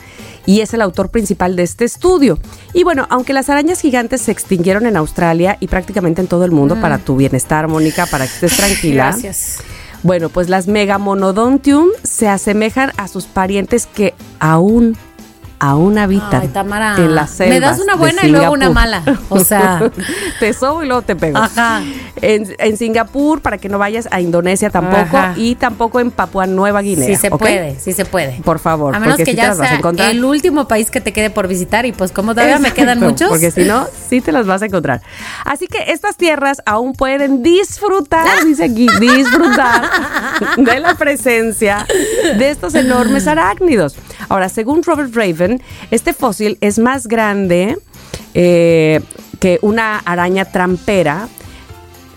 Speaker 2: y es el autor principal de este estudio. Y bueno, aunque las arañas gigantes se extinguieron en Australia y prácticamente en todo el mundo, para tu bienestar, Mónica, para que estés tranquila.
Speaker 1: Gracias.
Speaker 2: Bueno, pues las Megamonodontium se asemejan a sus parientes que aún aún habitan
Speaker 1: Ay, Tamara.
Speaker 2: en las selvas
Speaker 1: Me das una buena y luego una mala. O sea.
Speaker 2: te sobo y luego te pego.
Speaker 1: Ajá.
Speaker 2: En, en Singapur, para que no vayas a Indonesia tampoco,
Speaker 1: Ajá.
Speaker 2: y tampoco en Papua Nueva Guinea.
Speaker 1: Sí se puede, sí se puede.
Speaker 2: Por favor,
Speaker 1: A menos
Speaker 2: porque
Speaker 1: que
Speaker 2: sí te
Speaker 1: ya
Speaker 2: las vas a
Speaker 1: sea
Speaker 2: encontrar.
Speaker 1: el último país que te quede por visitar y pues como todavía me quedan muchos.
Speaker 2: Porque si no, sí te las vas a encontrar. Así que estas tierras aún pueden disfrutar, dice aquí, disfrutar de la presencia de estos enormes arácnidos. Ahora, según Robert Raven, este fósil es más grande eh, que una araña trampera.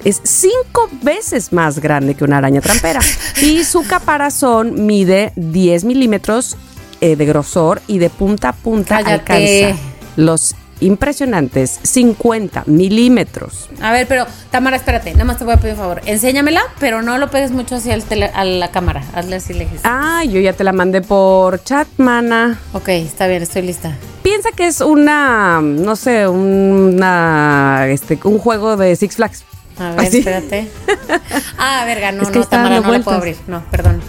Speaker 2: Es cinco veces más grande que una araña trampera. Y su caparazón mide 10 milímetros eh, de grosor y de punta a punta
Speaker 1: Cállate.
Speaker 2: alcanza los impresionantes 50 milímetros.
Speaker 1: A ver, pero Tamara, espérate, nada más te voy a pedir un favor. Enséñamela, pero no lo pegues mucho hacia el tele- a la cámara. Hazle así lejos.
Speaker 2: Ah, yo ya te la mandé por chat, mana.
Speaker 1: Ok, está bien, estoy lista.
Speaker 2: Piensa que es una, no sé, una, este, un juego de Six Flags.
Speaker 1: A ver,
Speaker 2: Así.
Speaker 1: espérate. Ah, verga, no,
Speaker 2: Es que
Speaker 1: no, Tamara, no la puedo abrir. No, perdón.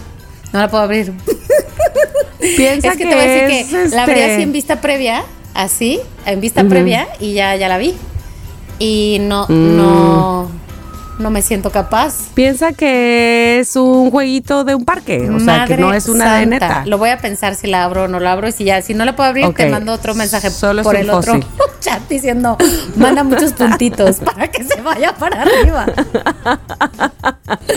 Speaker 1: No la puedo abrir.
Speaker 2: Piensa
Speaker 1: es que, te voy a decir que la abrí
Speaker 2: este,
Speaker 1: así en vista previa, así, en vista previa, y ya, ya la vi. Y no,
Speaker 2: Mm.
Speaker 1: no, no me siento capaz.
Speaker 2: Piensa que es un jueguito de un parque, o sea, que no es una de neta.
Speaker 1: Lo voy a pensar si la abro o no la abro. Y si ya, si no la puedo abrir, te mando otro mensaje
Speaker 2: Solo
Speaker 1: por el otro chat diciendo, manda muchos puntitos para que se vaya para arriba.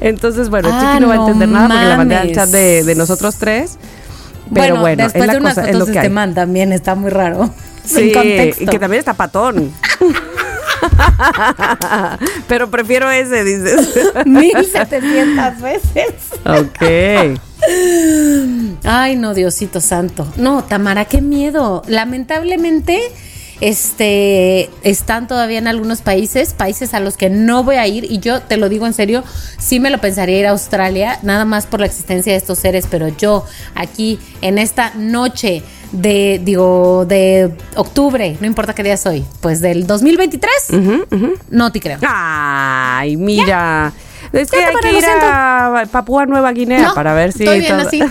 Speaker 2: Entonces, bueno,
Speaker 1: Ah,
Speaker 2: Chiqui no va a entender nada porque la mandé al chat de, de nosotros tres. Pero bueno,
Speaker 1: después
Speaker 2: es la
Speaker 1: de unas
Speaker 2: cosa,
Speaker 1: fotos de este man también está muy raro.
Speaker 2: Sí,
Speaker 1: Sin contexto.
Speaker 2: y que también está patón. Pero prefiero ese, dices.
Speaker 1: 1700 veces.
Speaker 2: ok.
Speaker 1: Ay, no, Diosito santo. No, Tamara, qué miedo. Lamentablemente, este, están todavía en algunos países, países a los que no voy a ir, y yo te lo digo en serio, sí me lo pensaría ir a Australia, nada más por la existencia de estos seres, pero yo aquí en esta noche de, digo, de octubre, no importa qué día soy, pues del 2023, no te creo.
Speaker 2: Ay, mira. Es que
Speaker 1: Ya,
Speaker 2: hay que ir a Papúa Nueva Guinea
Speaker 1: No,
Speaker 2: para ver si.
Speaker 1: estoy bien así.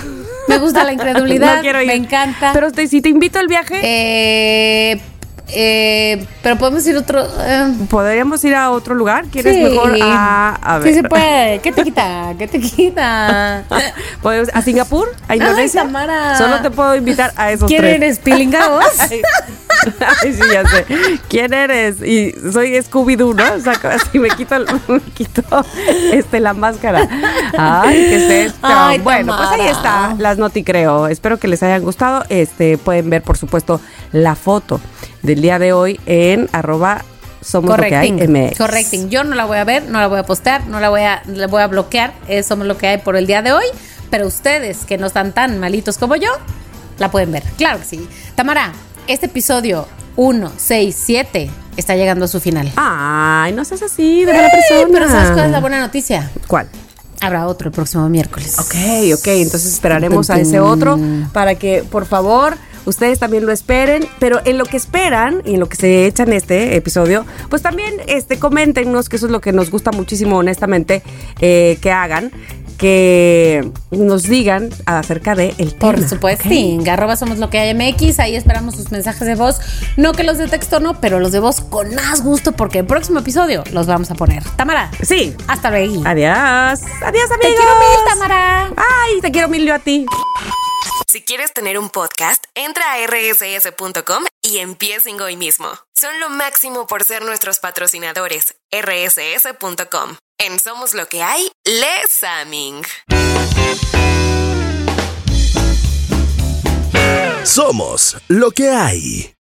Speaker 1: Me gusta la incredulidad,
Speaker 2: No quiero ir.
Speaker 1: me encanta.
Speaker 2: Pero te- si te invito al viaje,
Speaker 1: Eh, eh, pero podemos ir otro. eh,
Speaker 2: podríamos ir a otro lugar. ¿Quieres
Speaker 1: sí.
Speaker 2: mejor a. A ver.
Speaker 1: Sí se puede. ¿Qué te quita? ¿Qué te quita?
Speaker 2: ¿Podemos- ¿A Singapur? ¿A Indonesia?
Speaker 1: Tamara.
Speaker 2: Solo te puedo invitar a esos
Speaker 1: ¿Quién
Speaker 2: tres.
Speaker 1: eres?
Speaker 2: Ay, sí, ya sé. ¿Quién eres? Y soy Scooby-Doo, ¿no? O sea, así me quito, me quito este, la máscara. Ay, ¿qué es esto?
Speaker 1: Ay,
Speaker 2: bueno, pues ahí está, las noticreo. Espero que les hayan gustado. Este, pueden ver, por supuesto, la foto del día de hoy en arroba somos lo que hay
Speaker 1: Correcting.
Speaker 2: MX.
Speaker 1: Correcting. Yo no la voy a ver, no la voy a postear, no la voy a, la voy a bloquear. Eh, somos lo que hay por el día de hoy. Pero ustedes, que no están tan malitos como yo, la pueden ver. Claro que sí. Tamara, este episodio 1, 6, 7 está llegando a su final.
Speaker 2: Ay, no seas así, de
Speaker 1: Sí,
Speaker 2: persona.
Speaker 1: pero ¿sabes cuál es la buena noticia?
Speaker 2: ¿Cuál?
Speaker 1: Habrá otro el próximo miércoles.
Speaker 2: Ok, ok, entonces esperaremos a ese otro para que, por favor, ustedes también lo esperen, pero en lo que esperan y en lo que se echan este episodio, pues también este, coméntenos, que eso es lo que nos gusta muchísimo, honestamente, eh, que hagan, que nos digan acerca de el tema.
Speaker 1: Por supuesto,
Speaker 2: ¿ok?
Speaker 1: sí. Arroba somos lo que hay MX. Ahí esperamos sus mensajes de voz. No que los de texto no, pero los de voz con más gusto porque el próximo episodio los vamos a poner. Tamara,
Speaker 2: Sí.
Speaker 1: hasta luego.
Speaker 2: Adiós. Adiós, amigos.
Speaker 1: Te quiero mil, Tamara.
Speaker 2: Ay, te quiero mil yo a ti.
Speaker 4: Si quieres tener un podcast, entra a rss.com y empiecen hoy mismo. Son lo máximo por ser nuestros patrocinadores. rss.com. En Somos lo que hay, Les Aming.
Speaker 5: Somos lo que hay.